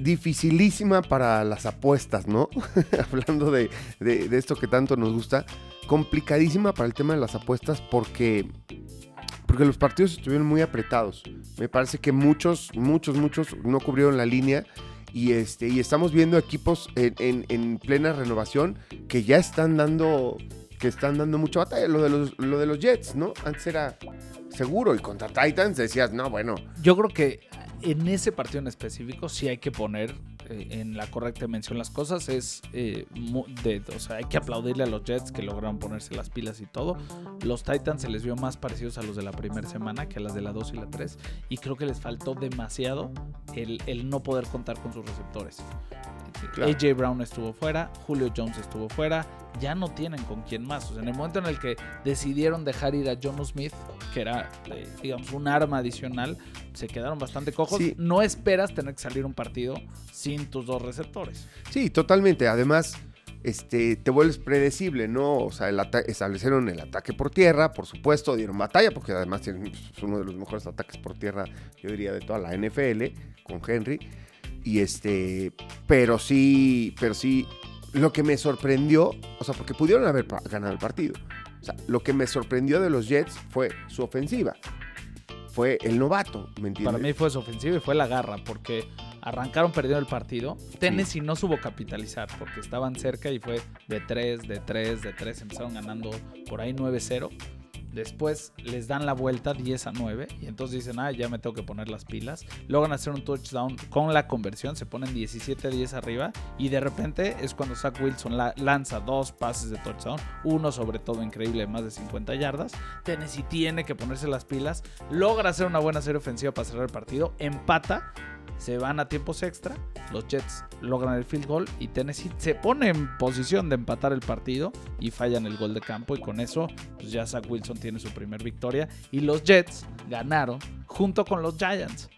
A: dificilísima para las apuestas, ¿no? Hablando de, de- esto que tanto nos gusta. Complicadísima para el tema de las apuestas porque. Porque los partidos estuvieron muy apretados. Me parece que muchos, muchos, muchos no cubrieron la línea. Y, este, y estamos viendo equipos en- en plena renovación que ya están dando. Que están dando mucha batalla. Lo de los, lo de los Jets, ¿no? Antes era seguro. Y contra Titans decías, no, bueno,
B: Yo creo que en ese partido en específico sí hay que poner eh, en la correcta mención las cosas. Es eh, de, o sea, hay que aplaudirle a los Jets que lograron ponerse las pilas y todo. Los Titans se les vio más parecidos a los de la primera semana que a las de la 2 y la 3. Y creo que les faltó demasiado el, el no poder contar con sus receptores.
A: Claro.
B: AJ Brown estuvo fuera, Julio Jones estuvo fuera, ya no tienen con quién más. O sea, en el momento en el que decidieron dejar ir a John Smith, que era, eh, digamos, un arma adicional, se quedaron bastante cojos.
A: Sí.
B: No esperas tener que salir un partido sin tus dos receptores.
A: Sí, totalmente. Además, este, te vuelves predecible, ¿no? O sea, el establecieron el ataque por tierra, por supuesto, dieron batalla, porque además tienen pues, uno de los mejores ataques por tierra, yo diría, de toda la NFL, con Henry. Y este, pero sí, pero sí, lo que me sorprendió, o sea, porque pudieron haber ganado el partido. O sea, lo que me sorprendió de los Jets fue su ofensiva. Fue el novato, ¿me entiendes?
B: Para mí fue su ofensiva y fue la garra, porque arrancaron perdiendo el partido. Tennessee no supo capitalizar, porque estaban cerca y fue de 3, de 3, de 3. Empezaron ganando por ahí 9-0. Después les dan la vuelta 10 a 9 y entonces dicen, ah, ya me tengo que poner las pilas. Logran hacer un touchdown con la conversión, se ponen 17 a 10 arriba y de repente es cuando Zach Wilson la- lanza dos pases de touchdown, uno sobre todo increíble de más de 50 yardas. Tennessee tiene que ponerse las pilas, logra hacer una buena serie ofensiva para cerrar el partido, empata, se van a tiempos extra, los Jets logran el field goal y Tennessee se pone en posición de empatar el partido y fallan el gol de campo y con eso pues ya Zach Wilson tiene su primer victoria y los Jets ganaron junto con los Giants.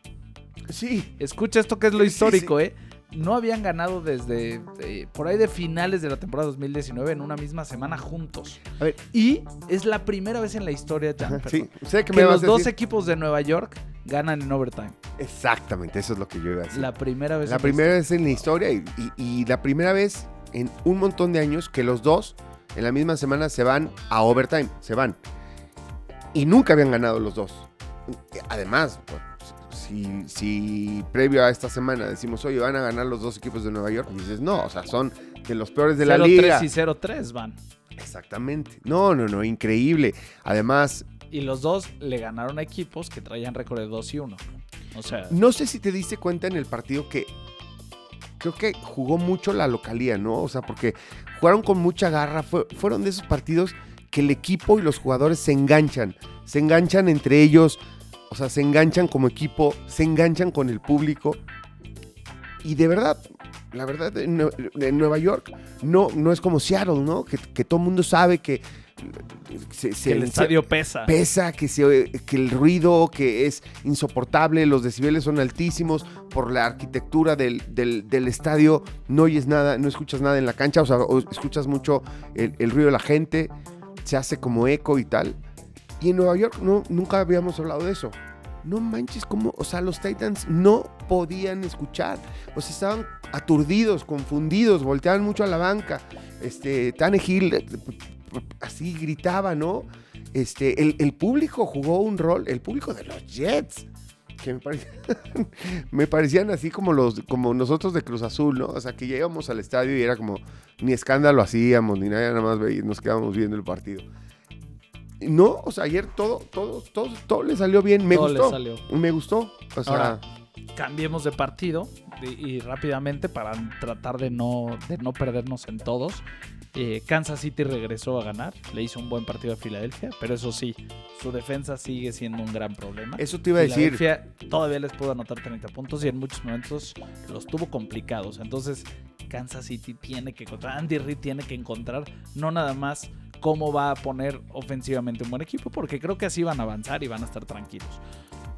A: Sí,
B: Escucha esto que es lo
A: Sí,
B: histórico, ¿eh? No habían ganado desde eh, por ahí de finales de la temporada 2019 en una misma semana juntos.
A: a ver,
B: Y es la primera vez en la historia,
A: sí, sé que
B: que
A: me vas
B: los dos
A: decir.
B: equipos de Nueva York ganan en overtime.
A: Exactamente, eso es lo que yo iba a decir.
B: La primera vez.
A: La
B: en
A: primera vez en la historia y, y- y la primera vez en un montón de años que los dos en la misma semana se van a overtime, se van. Y nunca habían ganado los dos. Además, pues, si, si previo a esta semana decimos, oye, van a ganar los dos equipos de Nueva York, dices, no, o sea, son de los peores de la
B: 0-3
A: liga.
B: y 0-3 van.
A: Exactamente. No, no, no, increíble. Además,
B: Y los dos le ganaron a equipos que traían récord de 2 y 1.
A: No sé si te diste cuenta en el partido que creo que jugó mucho la localía, ¿no? O sea, porque jugaron con mucha garra. fue- fueron de esos partidos que el equipo y los jugadores se enganchan. Se enganchan entre ellos. O sea, se enganchan como equipo. Se enganchan con el público. Y de verdad, la verdad, en Nueva York no, no es como Seattle, ¿no? Que, que todo el mundo sabe que... Se, se-
B: que el
A: se-
B: estadio pesa.
A: pesa, que, se, que el ruido que es insoportable, los decibeles son altísimos, por la arquitectura del, del- del estadio no oyes nada, no escuchas nada en la cancha, o sea, escuchas mucho el, el ruido de la gente, se hace como eco y tal. Y en Nueva York no, nunca habíamos hablado de eso. No manches, como, o sea, los Titans no podían escuchar. O sea, estaban aturdidos, confundidos, volteaban mucho a la banca. Este, Tannehill eh, así gritaba, ¿no? Este, el, el público jugó un rol, el público de los Jets que me, parecían, me parecían así como los como nosotros de Cruz Azul, ¿no? O sea, que ya íbamos al estadio y era como ni escándalo hacíamos, ni nada, nada más nos quedábamos viendo el partido. No, o sea, ayer todo, todo, todo, todo le salió bien. Me
B: Todo le
A: gustó.
B: salió.
A: Me gustó. O sea,
B: Ahora, cambiemos de partido y, y rápidamente para tratar de no, de no perdernos en todos. Eh, Kansas City regresó a ganar, le hizo un buen partido a Filadelfia, pero eso sí, su defensa sigue siendo un gran problema.
A: eso te iba a decir.
B: Filadelfia todavía les pudo anotar 30 puntos y en muchos momentos los tuvo complicados. Entonces, Kansas City tiene que encontrar, Andy Reid tiene que encontrar no nada más cómo va a poner ofensivamente un buen equipo, porque creo que así van a avanzar y van a estar tranquilos.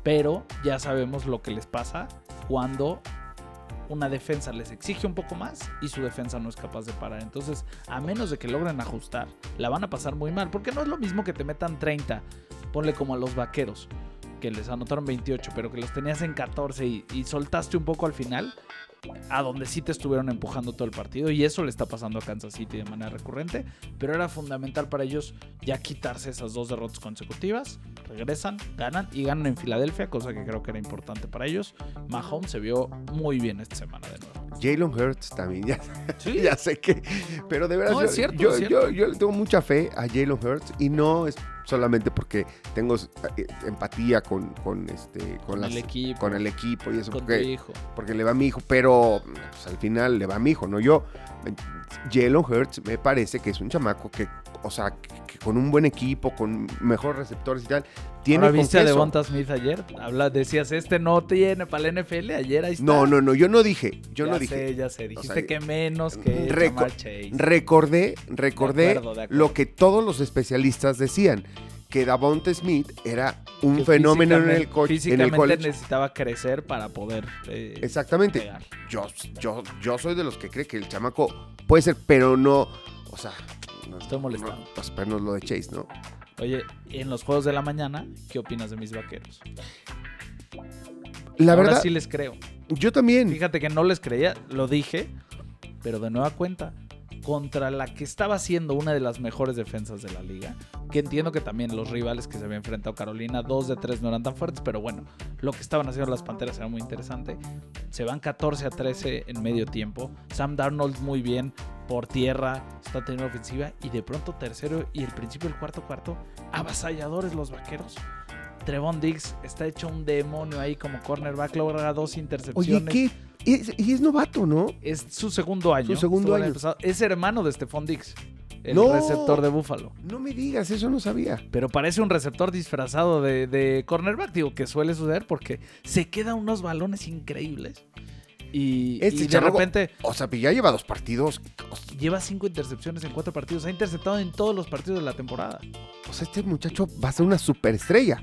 B: Pero ya sabemos lo que les pasa cuando una defensa les exige un poco más y su defensa no es capaz de parar. Entonces, a menos de que logren ajustar, la van a pasar muy mal, porque no es lo mismo que te metan 30, ponle como a los vaqueros, que les anotaron 28, pero que los tenías en 14 y, y soltaste un poco al final, a donde sí te estuvieron empujando todo el partido y eso le está pasando a Kansas City de manera recurrente, pero era fundamental para ellos ya quitarse esas dos derrotas consecutivas, regresan, ganan y ganan en Filadelfia, cosa que creo que era importante para ellos. Mahomes se vio muy bien esta semana de nuevo.
A: Jalen Hurts también, ya,
B: Sí,
A: ya sé que. Pero de verdad,
B: No,
A: yo,
B: es cierto,
A: yo,
B: es cierto.
A: yo- yo le tengo mucha fe a Jalen Hurts y no es solamente porque tengo eh, empatía con, con, este, con,
B: con
A: las-
B: el equipo,
A: con el equipo y eso,
B: con tu
A: porque,
B: hijo.
A: porque le va a mi hijo, pero pues, al final le va a mi hijo, no yo. Jalen Hurts me parece que es un chamaco que, o sea, que, que con un buen equipo, con mejores receptores y tal, tiene
B: Ahora viste a. Devonta Smith ayer, Habla, decías, este no tiene para la NFL, ayer ahí está.
A: No, no, no, yo no dije, yo
B: ya
A: no dije.
B: sé, ya sé, dijiste
A: sea,
B: que menos que
A: reco-
B: Chase.
A: Recordé, recordé
B: acuerdo, de acuerdo.
A: lo que todos los especialistas decían, que Davonte Smith era un
B: Que
A: fenómeno en el,
B: físicamente-
A: co- en el
B: físicamente
A: college.
B: necesitaba crecer para poder eh,
A: Exactamente.
B: pegar.
A: Yo, yo, yo soy de los que cree que el chamaco puede ser, pero no, o sea, no,
B: Estoy molestado.
A: no, pues, pero no es lo de Chase, ¿no?
B: Oye, en los juegos de la mañana, ¿qué opinas de mis vaqueros?
A: La
B: Ahora
A: verdad,
B: sí les creo.
A: yo también.
B: Fíjate que no les creía, lo dije, pero de nueva cuenta, contra la que estaba siendo una de las mejores defensas de la liga, que entiendo que también los rivales que se había enfrentado Carolina, dos de tres no eran tan fuertes, pero bueno, lo que estaban haciendo las Panteras era muy interesante. Se van 14 a 13 en medio tiempo. Sam Darnold muy bien por tierra, está teniendo ofensiva y de pronto tercero y el principio del cuarto cuarto, avasalladores los vaqueros. Trevon Diggs está hecho un demonio ahí como cornerback, logra dos intercepciones.
A: Oye, ¿qué? Es- y es novato, ¿no?
B: Es su segundo año.
A: Su segundo año.
B: Es hermano de Stephon Diggs, el
A: No.
B: receptor de Buffalo.
A: No me digas, eso no sabía.
B: Pero parece un receptor disfrazado de, de cornerback, digo, que suele suceder porque se quedan unos balones increíbles. Y,
A: Este
B: y de repente
A: O sea, ya lleva dos partidos.
B: Lleva cinco intercepciones en cuatro partidos. Ha interceptado en todos los partidos de la temporada.
A: o sea, este muchacho va a ser una superestrella.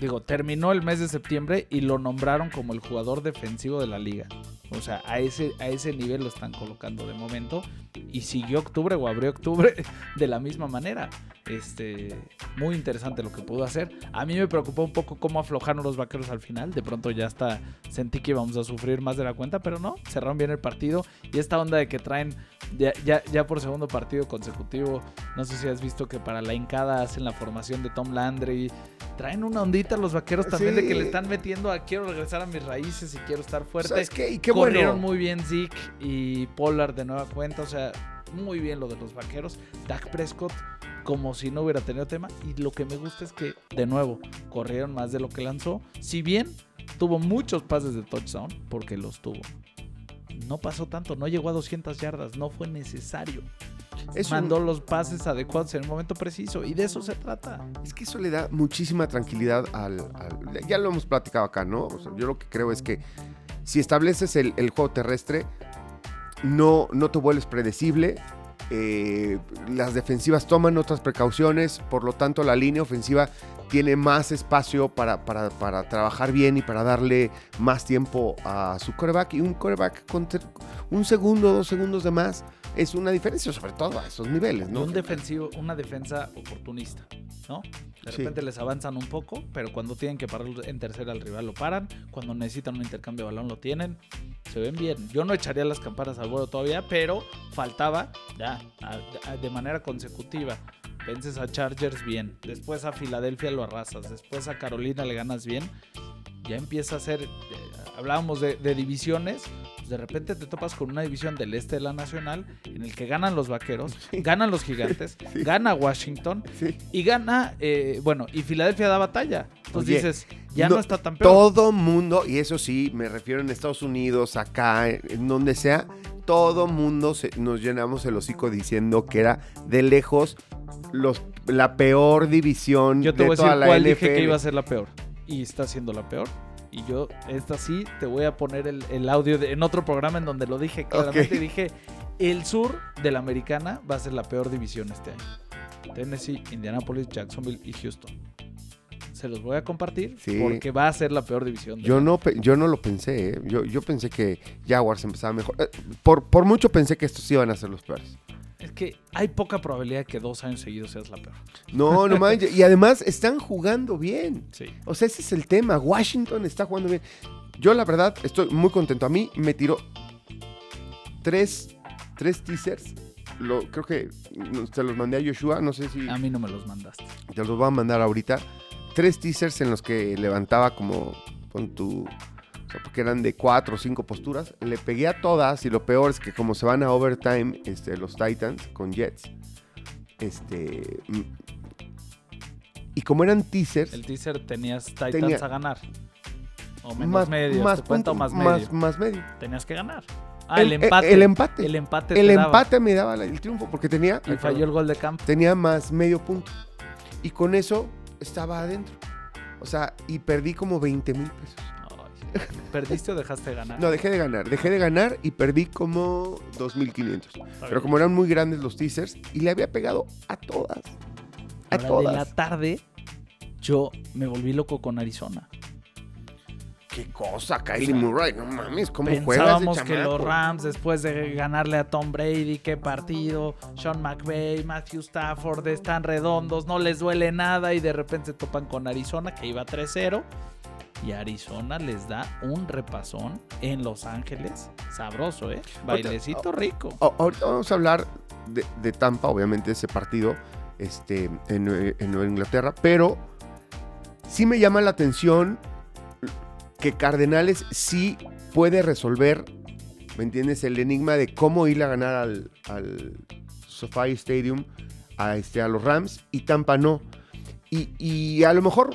B: Digo, terminó el mes de septiembre y lo nombraron como el jugador defensivo de la liga. O sea, a ese, a ese nivel lo están colocando de momento. Y siguió octubre o abrió octubre de la misma manera. Este, muy interesante lo que pudo hacer. A mí me preocupó un poco cómo aflojaron los vaqueros al final. De pronto ya hasta sentí que íbamos a sufrir más de la cuenta, pero no, cerraron bien el partido. Y esta onda de que traen ya, ya, ya por segundo partido consecutivo, no sé si has visto que para la hincada hacen la formación de Tom Landry. Traen una ondita los vaqueros también de que le están metiendo a quiero regresar a mis raíces y quiero estar fuerte.
A: ¿Sabes qué? Y qué
B: Corrieron
A: bueno.
B: muy bien Zeke y Pollard de nueva cuenta. O sea, muy bien lo de los vaqueros. Dak Prescott, como si no hubiera tenido tema. Y lo que me gusta es que, de nuevo, corrieron más de lo que lanzó. Si bien tuvo muchos pases de touchdown, porque los tuvo. No pasó tanto, no llegó a 200 yardas, no fue necesario.
A: Es un-
B: Mandó los pases adecuados en el momento preciso y de eso se trata.
A: Es que eso le da muchísima tranquilidad al, al- Ya lo hemos platicado acá, ¿no? O sea, yo lo que creo es que si estableces el, juego terrestre, no, no te vuelves predecible. eh, las defensivas toman otras precauciones, por lo tanto la línea ofensiva tiene más espacio para, para- trabajar bien y para darle más tiempo a su coreback. Y un coreback con un segundo, dos segundos de más es una diferencia, sobre todo a esos niveles,
B: un defensivo, una defensa oportunista, ¿no? De
A: Sí.
B: repente les avanzan un poco, pero cuando tienen que parar en tercera al rival lo paran. Cuando necesitan un intercambio de balón lo tienen. Se ven bien. Yo no echaría las campanas al vuelo todavía, pero faltaba ya a- a- de manera consecutiva. Vences a Chargers bien, después a Filadelfia lo arrasas, después a Carolina le ganas bien. Ya empieza a ser, eh, hablábamos de, de divisiones, pues de repente te topas con una división del este de la nacional en el que ganan los vaqueros, ganan los gigantes,
A: Sí.
B: gana Washington
A: Sí.
B: y gana, eh, bueno, y Filadelfia da batalla. Entonces
A: Oye,
B: dices, ya no,
A: no-
B: está tan peor.
A: Todo mundo, y eso sí, me refiero en Estados Unidos, acá, en donde sea, todo mundo se- nos llenamos el hocico diciendo que era de lejos los, la peor división
B: Yo te
A: de
B: voy a
A: toda
B: decir
A: la
B: cuál
A: NFL.
B: dije que iba a ser la peor. Y está siendo la peor. Y yo, esta sí, te voy a poner el, el audio de- en otro programa en donde lo dije claramente.
A: Ok.
B: Dije, el sur de la americana va a ser la peor división este año. Tennessee, Indianapolis, Jacksonville y Houston. Se los voy a compartir
A: Sí.
B: porque va a ser la peor división. de
A: Yo no, yo no lo pensé, ¿eh? yo, yo pensé que Jaguars empezaba mejor. Eh, por, por mucho pensé que estos iban a ser los peores.
B: Es que hay poca probabilidad que dos años seguidos seas la peor.
A: No, no manches. Y además están jugando bien.
B: Sí.
A: O sea, ese es el tema. Washington está jugando bien. Yo, la verdad, estoy muy contento. A mí me tiró tres, tres teasers. Lo, creo que se los mandé a Joshua. No sé si
B: A mí no me los mandaste.
A: te los voy a mandar ahorita. Tres teasers en los que levantaba como con tu. O sea, porque eran de cuatro o cinco posturas. Le pegué a todas y lo peor es que como se van a overtime este, los Titans con Jets. Este. Y como eran teasers.
B: El teaser tenías Titans
A: Tenía-
B: a ganar. O menos medio.
A: más
B: ¿te cuento
A: punto-
B: más medio?
A: más medio.
B: Tenías que ganar. Ah, el,
A: El-
B: empate.
A: el empate.
B: El empate.
A: El
B: daba.
A: me daba el triunfo porque tenía,
B: Y falló el gol de campo.
A: tenía más medio punto. Y con eso estaba adentro. O sea, y perdí como 20 mil pesos.
B: ¿Perdiste o dejaste de ganar?
A: No, dejé de ganar. Dejé de ganar y perdí como 2.500.
B: Está
A: Pero como eran muy grandes los teasers y le había pegado a todas. A
B: Ahora,
A: todas.
B: de la tarde, yo me volví loco con Arizona.
A: Qué cosa, Kylie Murray. No mames, ¿cómo juegas
B: Pensábamos que los Rams, después de ganarle a Tom Brady, qué partido, Sean McVay, Matthew Stafford, están redondos, no les duele nada y de repente se topan con Arizona, que iba 3-0. Y Arizona les da un repasón en Los Ángeles. Sabroso, ¿eh? Bailecito rico.
A: A- Ahorita vamos a hablar de, de Tampa, obviamente, ese partido este, en, Nue- en Nueva Inglaterra, pero sí me llama la atención que Cardenales sí puede resolver, ¿me entiendes? El enigma de cómo ir a ganar al, al SoFi Stadium a, este, a los Rams y Tampa no. Y, y a lo mejor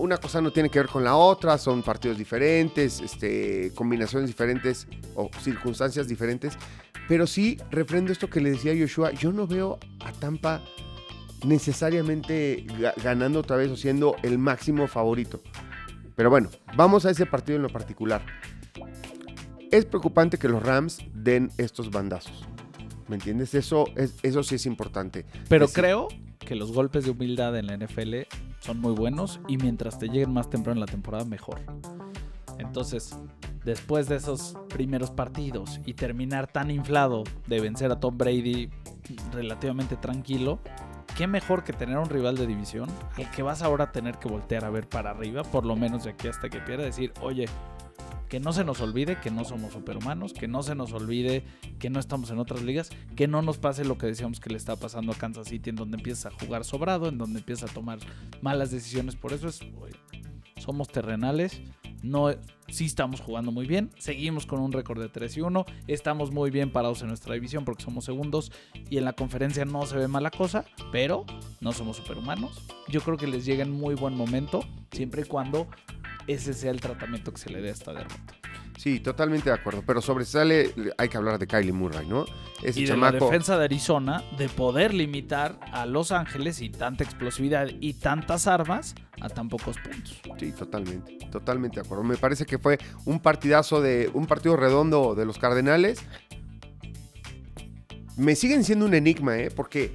A: una cosa no tiene que ver con la otra, son partidos diferentes, este, combinaciones diferentes o circunstancias diferentes, pero sí refrendo esto que le decía Joshua, yo no veo a Tampa necesariamente ga- ganando otra vez o siendo el máximo favorito. Pero bueno, vamos a ese partido en lo particular. Es preocupante que los Rams den estos bandazos. ¿Me entiendes? Eso, es, eso sí es importante.
B: Pero
A: Es-
B: creo que los golpes de humildad en la NFL son muy buenos y mientras te lleguen más temprano en la temporada, mejor. Entonces, después de esos primeros partidos y terminar tan inflado de vencer a Tom Brady relativamente tranquilo, qué mejor que tener un rival de división al que vas ahora a tener que voltear a ver para arriba, por lo menos de aquí hasta que pierda, decir, oye, que no se nos olvide que no somos superhumanos, que no se nos olvide que no estamos en otras ligas, que no nos pase lo que decíamos que le está pasando a Kansas City, en donde empieza a jugar sobrado, en donde empieza a tomar malas decisiones. Por eso es, somos terrenales, no, sí estamos jugando muy bien, seguimos con un récord de 3 y 1, estamos muy bien parados en nuestra división porque somos segundos y en la conferencia no se ve mala cosa, pero no somos superhumanos. Yo creo que les llega en muy buen momento, siempre y cuando ese sea el tratamiento que se le dé a esta derrota.
A: Sí, totalmente de acuerdo. Pero sobresale, hay que hablar de Kylie Murray, ¿no? Ese
B: y de la
A: chamaco.
B: defensa de Arizona de poder limitar a Los Ángeles y tanta explosividad y tantas armas a tan pocos puntos.
A: Sí, totalmente, totalmente de acuerdo. Me parece que fue un partidazo de un partido redondo de los Cardenales. Me siguen siendo un enigma, ¿eh? Porque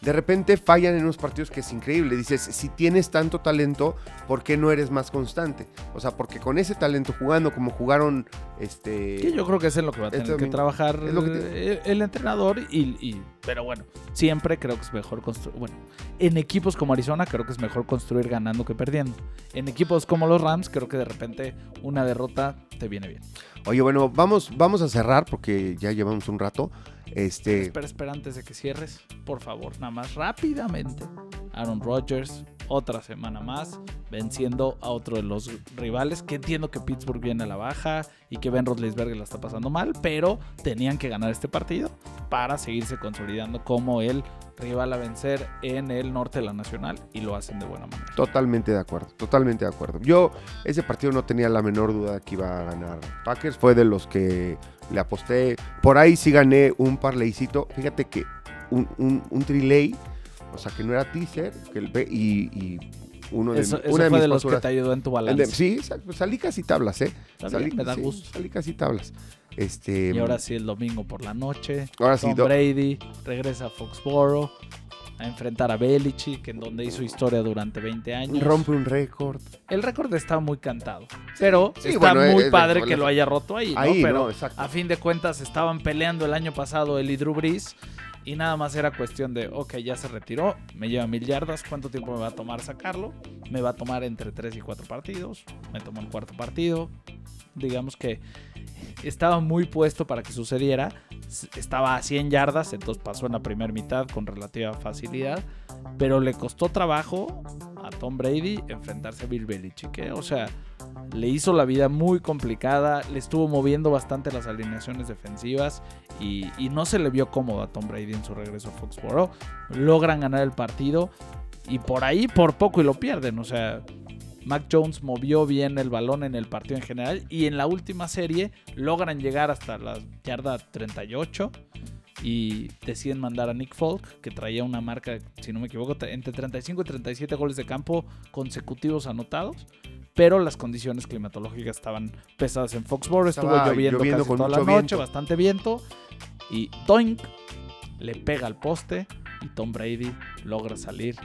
A: de repente fallan en unos partidos que es increíble. Dices, si tienes tanto talento, ¿por qué no eres más constante? O sea, porque con ese talento jugando como jugaron este...
B: Que yo creo que es en lo que va a tener que trabajar
A: es lo que
B: el, entrenador y, y- pero bueno, siempre creo que es mejor construir, bueno, en equipos como Arizona creo que es mejor construir ganando que perdiendo. En equipos como los Rams creo que de repente una derrota te viene bien.
A: Oye, bueno, vamos, vamos a cerrar porque ya llevamos un rato. Este...
B: Espera, espera antes de que cierres, por favor, nada más rápidamente. Aaron Rodgers, otra semana más, venciendo a otro de los rivales, que entiendo que Pittsburgh viene a la baja y que Ben Roethlisberger la está pasando mal, pero tenían que ganar este partido para seguirse consolidando como el rival a vencer en el norte de la Nacional y lo hacen de buena manera.
A: Totalmente de acuerdo, totalmente de acuerdo. Yo ese partido no tenía la menor duda de que iba a ganar Packers. Fue de los que le aposté. Por ahí sí gané un parleycito. Fíjate que un, un, un trilay, o sea que no era teaser, y uno de,
B: Eso, eso
A: una de
B: fue
A: mis
B: de los que te ayudó en tu
A: el de-
B: balance.
A: sí, salí casi tablas, ¿eh? Salí,
B: me da
A: sí,
B: gusto.
A: salí casi tablas. Este,
B: Y ahora sí, el domingo por la noche,
A: ahora sí, do-
B: Brady regresa a Foxboro a enfrentar a Belichick, en donde hizo historia durante 20 años.
A: rompe un récord.
B: El récord está muy cantado, pero
A: sí,
B: está
A: bueno,
B: muy
A: es-
B: padre
A: es-
B: que lo haya roto ahí, pero a fin de cuentas estaban peleando el año pasado él y Drew Brees y nada más era cuestión de, ok, ya se retiró, me lleva mil yardas, ¿cuánto tiempo me va a tomar sacarlo? Me va a tomar entre 3 y 4 partidos, me tomó el cuarto partido, digamos que estaba muy puesto para que sucediera, estaba a 100 yardas, entonces pasó en la primera mitad con relativa facilidad, pero le costó trabajo a Tom Brady enfrentarse a Bill Belichick, ¿eh? o sea, le hizo la vida muy complicada, le estuvo moviendo bastante las alineaciones defensivas y, y no se le vio cómodo a Tom Brady en su regreso a Foxborough. Logran ganar el partido y por ahí por poco y lo pierden, o sea, Mac Jones movió bien el balón en el partido en general y en la última serie logran llegar hasta la yarda 38 y deciden mandar a Nick Folk, que traía una marca, si no me equivoco, entre 35 y 37 goles de campo consecutivos anotados. Pero las condiciones climatológicas estaban pesadas en Foxborough, estuvo lloviendo,
A: lloviendo
B: casi
A: con
B: toda la noche,
A: viento.
B: bastante viento. Y Toink le pega al poste y Tom Brady logra salir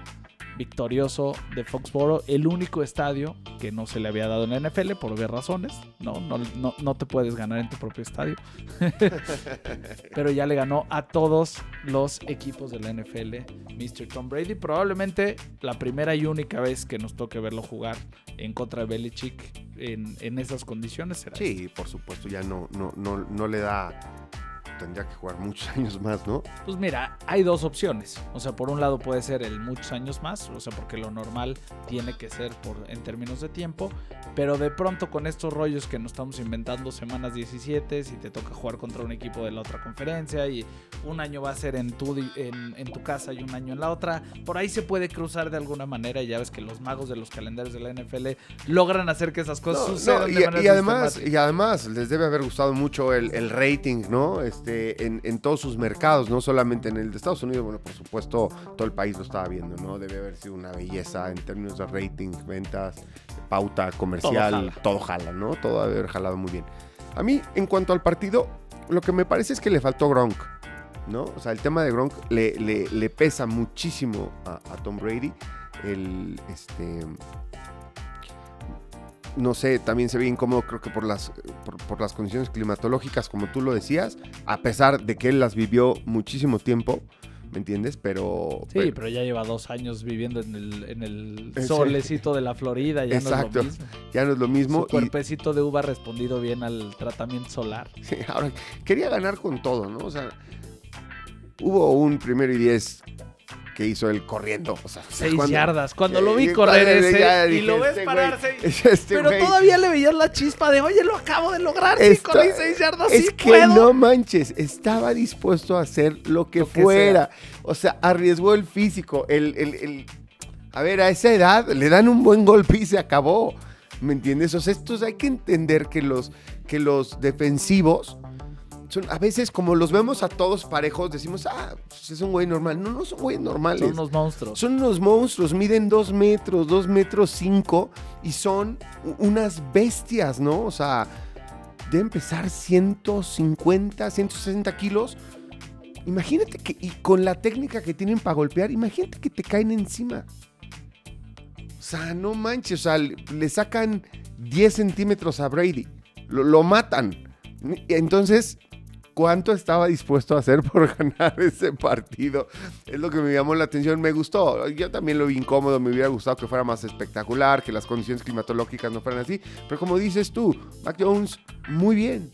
B: victorioso de Foxborough, el único estadio que no se le había dado en la NFL por obvias razones. No, no, no, no te puedes ganar en tu propio estadio. Pero ya le ganó a todos los equipos de la NFL, Mr. Tom Brady. Probablemente la primera y única vez que nos toque verlo jugar en contra de Belichick en, en esas condiciones será.
A: Sí, por supuesto, ya no, no, no, no le da. Tendría que jugar muchos años más, ¿no?
B: Pues mira, hay dos opciones. O sea, por un lado puede ser el muchos años más, o sea, porque lo normal tiene que ser por, en términos de tiempo, pero de pronto con estos rollos que nos estamos inventando semanas 17, si te toca jugar contra un equipo de la otra conferencia y un año va a ser en tu, en, en tu casa y un año en la otra, por ahí se puede cruzar de alguna manera y ya ves que los magos de los calendarios de la NFL logran hacer que esas cosas
A: No,
B: sucedan
A: no,
B: de
A: y,
B: manera
A: y además, y además les debe haber gustado mucho el, el rating, ¿no? Este, en, en todos sus mercados, no solamente en el de Estados Unidos, bueno, por supuesto, todo el país lo estaba viendo, ¿no? Debe haber sido una belleza en términos de rating, ventas, pauta comercial,
B: jala.
A: todo jala, ¿no? Todo debe haber jalado muy bien. A mí, en cuanto al partido, lo que me parece es que le faltó Gronk, ¿no? O sea, el tema de Gronk le, le- le pesa muchísimo a, a Tom Brady. El, este, no sé, también se ve incómodo, creo que por las, por, por las condiciones climatológicas, como tú lo decías, a pesar de que él las vivió muchísimo tiempo, ¿me entiendes? Pero...
B: Sí, pero ya lleva dos años viviendo en el, en el
A: Sí.
B: solecito de la Florida, ya no es lo mismo.
A: ya no es lo mismo.
B: Su
A: y-
B: cuerpecito de uva ha respondido bien al tratamiento solar.
A: Sí, ahora, quería ganar con todo, ¿no? O sea, hubo un primero y diez que hizo él corriendo. O sea,
B: Seis
A: cuando-
B: yardas. Cuando lo vi correr ese
A: ya
B: y lo ves
A: este
B: pararse.
A: este
B: pero todavía le veías la chispa de, oye, lo acabo de lograr.
A: Está-
B: corrí seis yardas,
A: Es
B: sí
A: que
B: puedo.
A: no manches, estaba dispuesto a hacer lo que
B: Lo que
A: fuera. O sea, arriesgó el físico. El, el- el- A ver, a esa edad le dan un buen golpe y se acabó. ¿Me entiendes? O sea, estos hay que entender que los, que los defensivos son a veces como los vemos a todos parejos, decimos, ah, pues es un güey normal. No, no son güeyes normales.
B: Son unos monstruos.
A: Son unos monstruos, miden dos metros, dos metros cinco y son unas bestias, ¿no? O sea, deben pesar 150, 160 kilos Imagínate que, y con la técnica que tienen para golpear, imagínate que te caen encima. O sea, no manches, o sea, le, le sacan 10 centímetros a Brady. Lo, lo matan. Entonces, ¿cuánto estaba dispuesto a hacer por ganar ese partido? Es lo que me llamó la atención, me gustó. Yo también lo vi incómodo, me hubiera gustado que fuera más espectacular, que las condiciones climatológicas no fueran así. Pero como dices tú, Mac Jones, muy bien.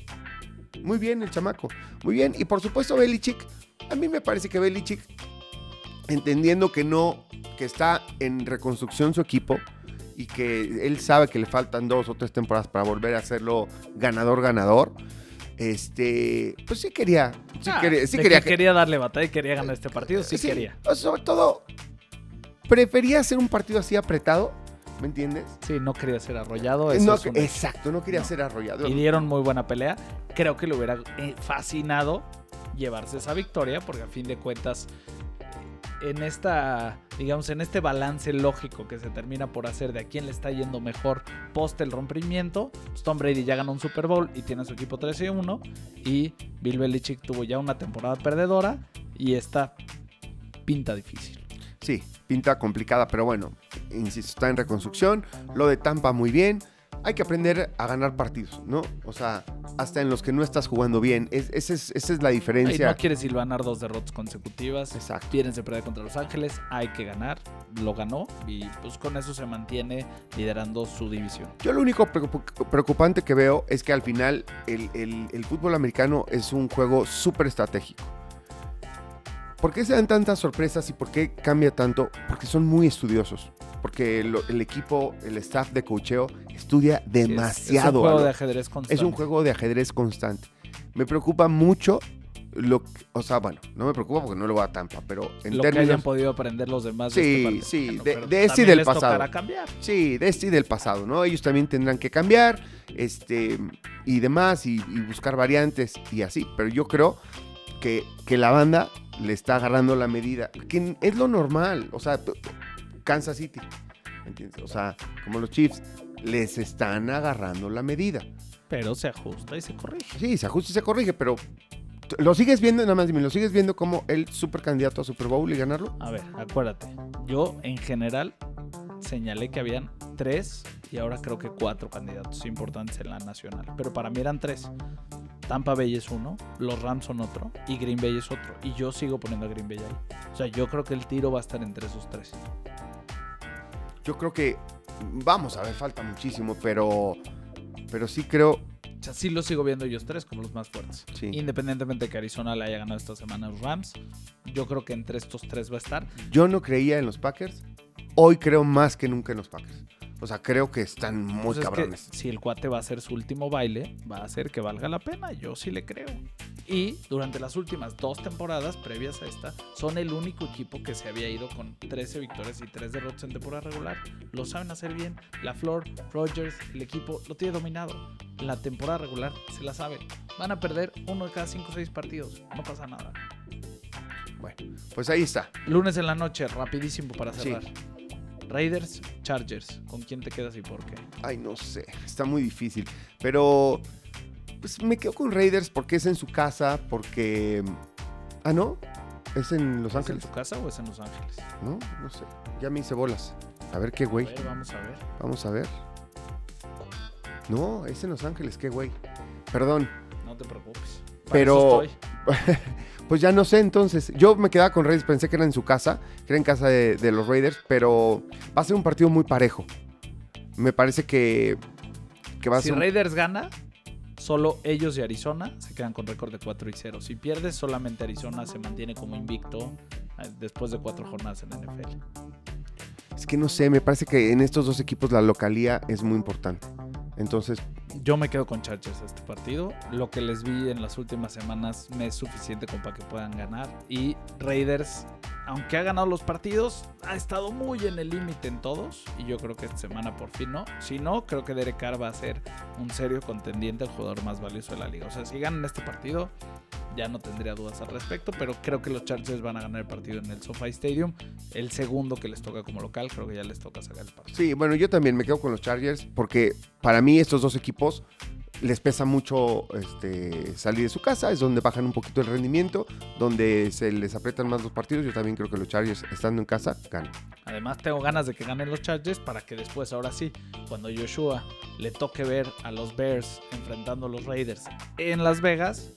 A: Muy bien el chamaco. Muy bien. Y por supuesto, Belichick. A mí me parece que Belichick, entendiendo que no, que está en reconstrucción su equipo y que él sabe que le faltan dos o tres temporadas para volver a hacerlo ganador, ganador. Este, pues sí quería, sí
B: Ah,
A: quería, sí quería,
B: que quería darle batalla y quería ganar este partido, sí, quería.
A: Sobre todo, prefería hacer un partido así apretado, ¿me entiendes?
B: Sí, no quería ser arrollado. eso
A: No,
B: es un
A: que-
B: hecho.
A: exacto, no quería
B: No.
A: ser arrollado.
B: Y dieron muy buena pelea. Creo que le hubiera eh, fascinado llevarse esa victoria, porque a fin de cuentas, en esta, digamos, en este balance lógico que se termina por hacer de a quién le está yendo mejor post el rompimiento, pues Tom Brady ya ganó un Super Bowl y tiene a su equipo 13 y 1, y Bill Belichick tuvo ya una temporada perdedora y esta pinta difícil.
A: Sí, pinta complicada, pero bueno, insisto, está en reconstrucción. Lo de Tampa muy bien. Hay que aprender a ganar partidos, ¿no? O sea, hasta en los que no estás jugando bien. Es- esa, es, esa es la
B: Y
A: diferencia.
B: no quiere silvanar dos derrotas consecutivas.
A: Exacto.
B: Piérense perder contra Los Ángeles, hay que ganar, lo ganó y pues con eso se mantiene liderando su división.
A: Yo lo único preocup- preocupante que veo es que al final el, el- el fútbol americano es un juego súper estratégico. ¿Por qué se dan tantas sorpresas y por qué cambia tanto? Porque son muy estudiosos. Porque el equipo, el staff de cocheo estudia
B: es-
A: demasiado.
B: Es, un juego de ajedrez constante.
A: Es un juego de ajedrez constante. Me preocupa mucho lo que- o sea, bueno, no me preocupa porque no lo voy a Tampa, pero en
B: lo que hayan
A: términos
B: podido aprender los demás de
A: Sí,
B: este partido.
A: sí,
B: Bueno,
A: de- de este y del pasado.
B: cambiar.
A: Sí, de este y del pasado, ¿no? Ellos también tendrán que cambiar, este, y demás, y, y buscar variantes y así. Pero yo creo que, que la banda le está agarrando la medida, que es lo normal. O sea, Kansas City, ¿entiendes? O sea, como los Chiefs, les están agarrando la medida.
B: Pero se ajusta y se corrige.
A: Sí, se ajusta y se corrige, pero lo sigues viendo, nada más dime, lo sigues viendo como el super candidato a Super Bowl y ganarlo.
B: A ver, acuérdate. Yo en general señalé que habían tres y ahora creo que cuatro candidatos importantes en la nacional. Pero para mí eran tres. Tampa Bay es uno, los Rams son otro y Green Bay es otro. Y yo sigo poniendo a Green Bay ahí. O sea, yo creo que el tiro va a estar entre esos tres.
A: Yo creo que, vamos a ver, falta muchísimo, pero, pero sí creo,
B: O sea, sí los sigo viendo ellos tres como los más fuertes.
A: sí.
B: Independientemente de que Arizona le haya ganado esta semana a los Rams, yo creo que entre estos tres va a estar.
A: Yo no creía en los Packers, hoy creo más que nunca en los Packers. O sea, creo que están muy
B: Pues es que
A: cabrones.
B: si el cuate va a hacer su último baile, va a hacer que valga la pena. Yo sí le creo. Y durante las últimas dos temporadas previas a esta, son el único equipo que se había ido con 13 victorias y 3 derrotas en temporada regular. Lo saben hacer bien. La Flor, Rogers, el equipo lo tiene dominado. La temporada regular se la saben. Van a perder uno de cada 5 o 6 partidos. No pasa nada.
A: Bueno, pues ahí está.
B: Lunes en la noche, rapidísimo para
A: Sí.
B: Raiders, Chargers. ¿Con quién te quedas y por qué?
A: Ay, no sé, está muy difícil. Pero, pues me quedo con Raiders porque es en su casa, porque... Ah, ¿no? Es en Los
B: ¿Es en
A: Ángeles,
B: tu casa o es en Los Ángeles?
A: ¿no? No sé. Ya me hice bolas. A ver qué güey.
B: A ver, vamos a ver.
A: Vamos a ver. No, es en Los Ángeles, qué güey. Perdón.
B: No te preocupes. Para
A: Pero-
B: eso estoy.
A: Pues ya no sé, entonces. Yo me quedaba con Raiders, pensé que era en su casa, que era en casa de, de los Raiders, pero va a ser un partido muy parejo. Me parece que, que va a
B: Si
A: ser. un-
B: Raiders gana, solo ellos y Arizona se quedan con récord de 4 y 0. Si pierdes, solamente Arizona se mantiene como invicto eh, después de cuatro jornadas en la NFL.
A: Es que no sé, me parece que en estos dos equipos la localía es muy importante. Entonces,
B: Yo me quedo con Chargers este partido. Lo que les vi en las últimas semanas me es suficiente para que puedan ganar. Y Raiders, aunque ha ganado los partidos, ha estado muy en el límite en todos. Y yo creo que esta semana por fin no. Si no, creo que Derek Carr va a ser un serio contendiente, el jugador más valioso de la liga. O sea, si ganan este partido, ya no tendría dudas al respecto. Pero creo que los Chargers van a ganar el partido en el SoFi Stadium. El segundo que les toca como local, creo que ya les toca sacar el
A: sí, bueno, yo también me quedo con los Chargers porque para mí estos dos equipos les pesa mucho este, salir de su casa, es donde bajan un poquito el rendimiento, donde se les aprietan más los partidos. Yo también creo que los Chargers, estando en casa, ganan.
B: Además, tengo ganas de que ganen los Chargers para que después, ahora sí, cuando Joshua le toque ver a los Bears enfrentando a los Raiders en Las Vegas,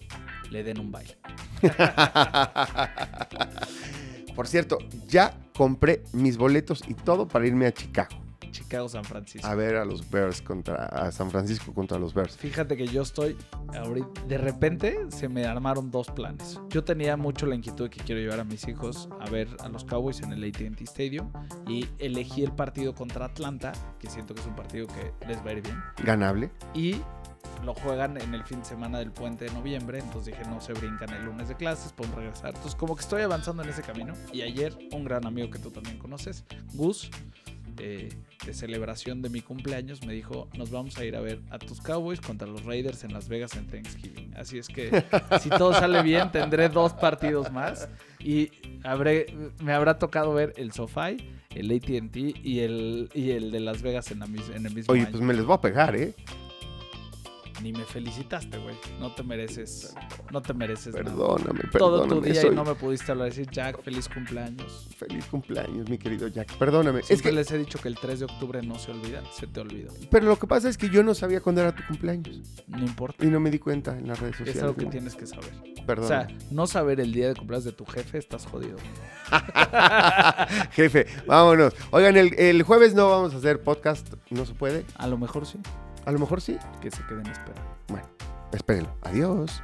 B: le den un baile.
A: Por cierto, ya compré mis boletos y todo para irme a Chicago.
B: Chicago, San Francisco.
A: A ver a los Bears contra a San Francisco contra los Bears.
B: Fíjate que yo estoy ahorita, de repente se me armaron dos planes. Yo tenía mucho la inquietud de que quiero llevar a mis hijos a ver a los Cowboys en el AT&T Stadium y elegí el partido contra Atlanta, que siento que es un partido que les va a ir bien.
A: Ganable.
B: Y lo juegan en el fin de semana del puente de noviembre, entonces dije no se brincan el lunes de clases, podemos regresar. Entonces como que estoy avanzando en ese camino. Y ayer un gran amigo que tú también conoces, Gus, eh, de celebración de mi cumpleaños, me dijo, nos vamos a ir a ver a tus Cowboys contra los Raiders en Las Vegas en Thanksgiving. Así es que si todo sale bien, tendré dos partidos más y habré, me habrá tocado ver el SoFi, el AT&T y el, y el de Las Vegas en, la mis- en el mismo
A: Oye,
B: año.
A: pues me les voy a pegar, ¿eh?
B: Ni me felicitaste, güey. No te mereces, no te mereces nada.
A: Perdóname,
B: Todo
A: perdóname.
B: tu día
A: soy-
B: y no me pudiste hablar decir, Jack, feliz cumpleaños.
A: Feliz cumpleaños, mi querido Jack. Perdóname. Es que,
B: les he dicho que el 3 de octubre no se olvida, se te olvidó.
A: pero lo que pasa es que yo no sabía cuándo era tu cumpleaños.
B: No importa.
A: Y no me di cuenta en las redes sociales.
B: Es algo que tienes que saber.
A: Perdón.
B: O sea, no saber el día de cumpleaños de tu jefe, estás jodido.
A: Jefe, vámonos. Oigan, el, el jueves no vamos a hacer podcast. ¿No se puede?
B: A lo mejor sí,
A: A lo mejor sí.
B: que se queden esperando.
A: Bueno, espérenlo. Adiós.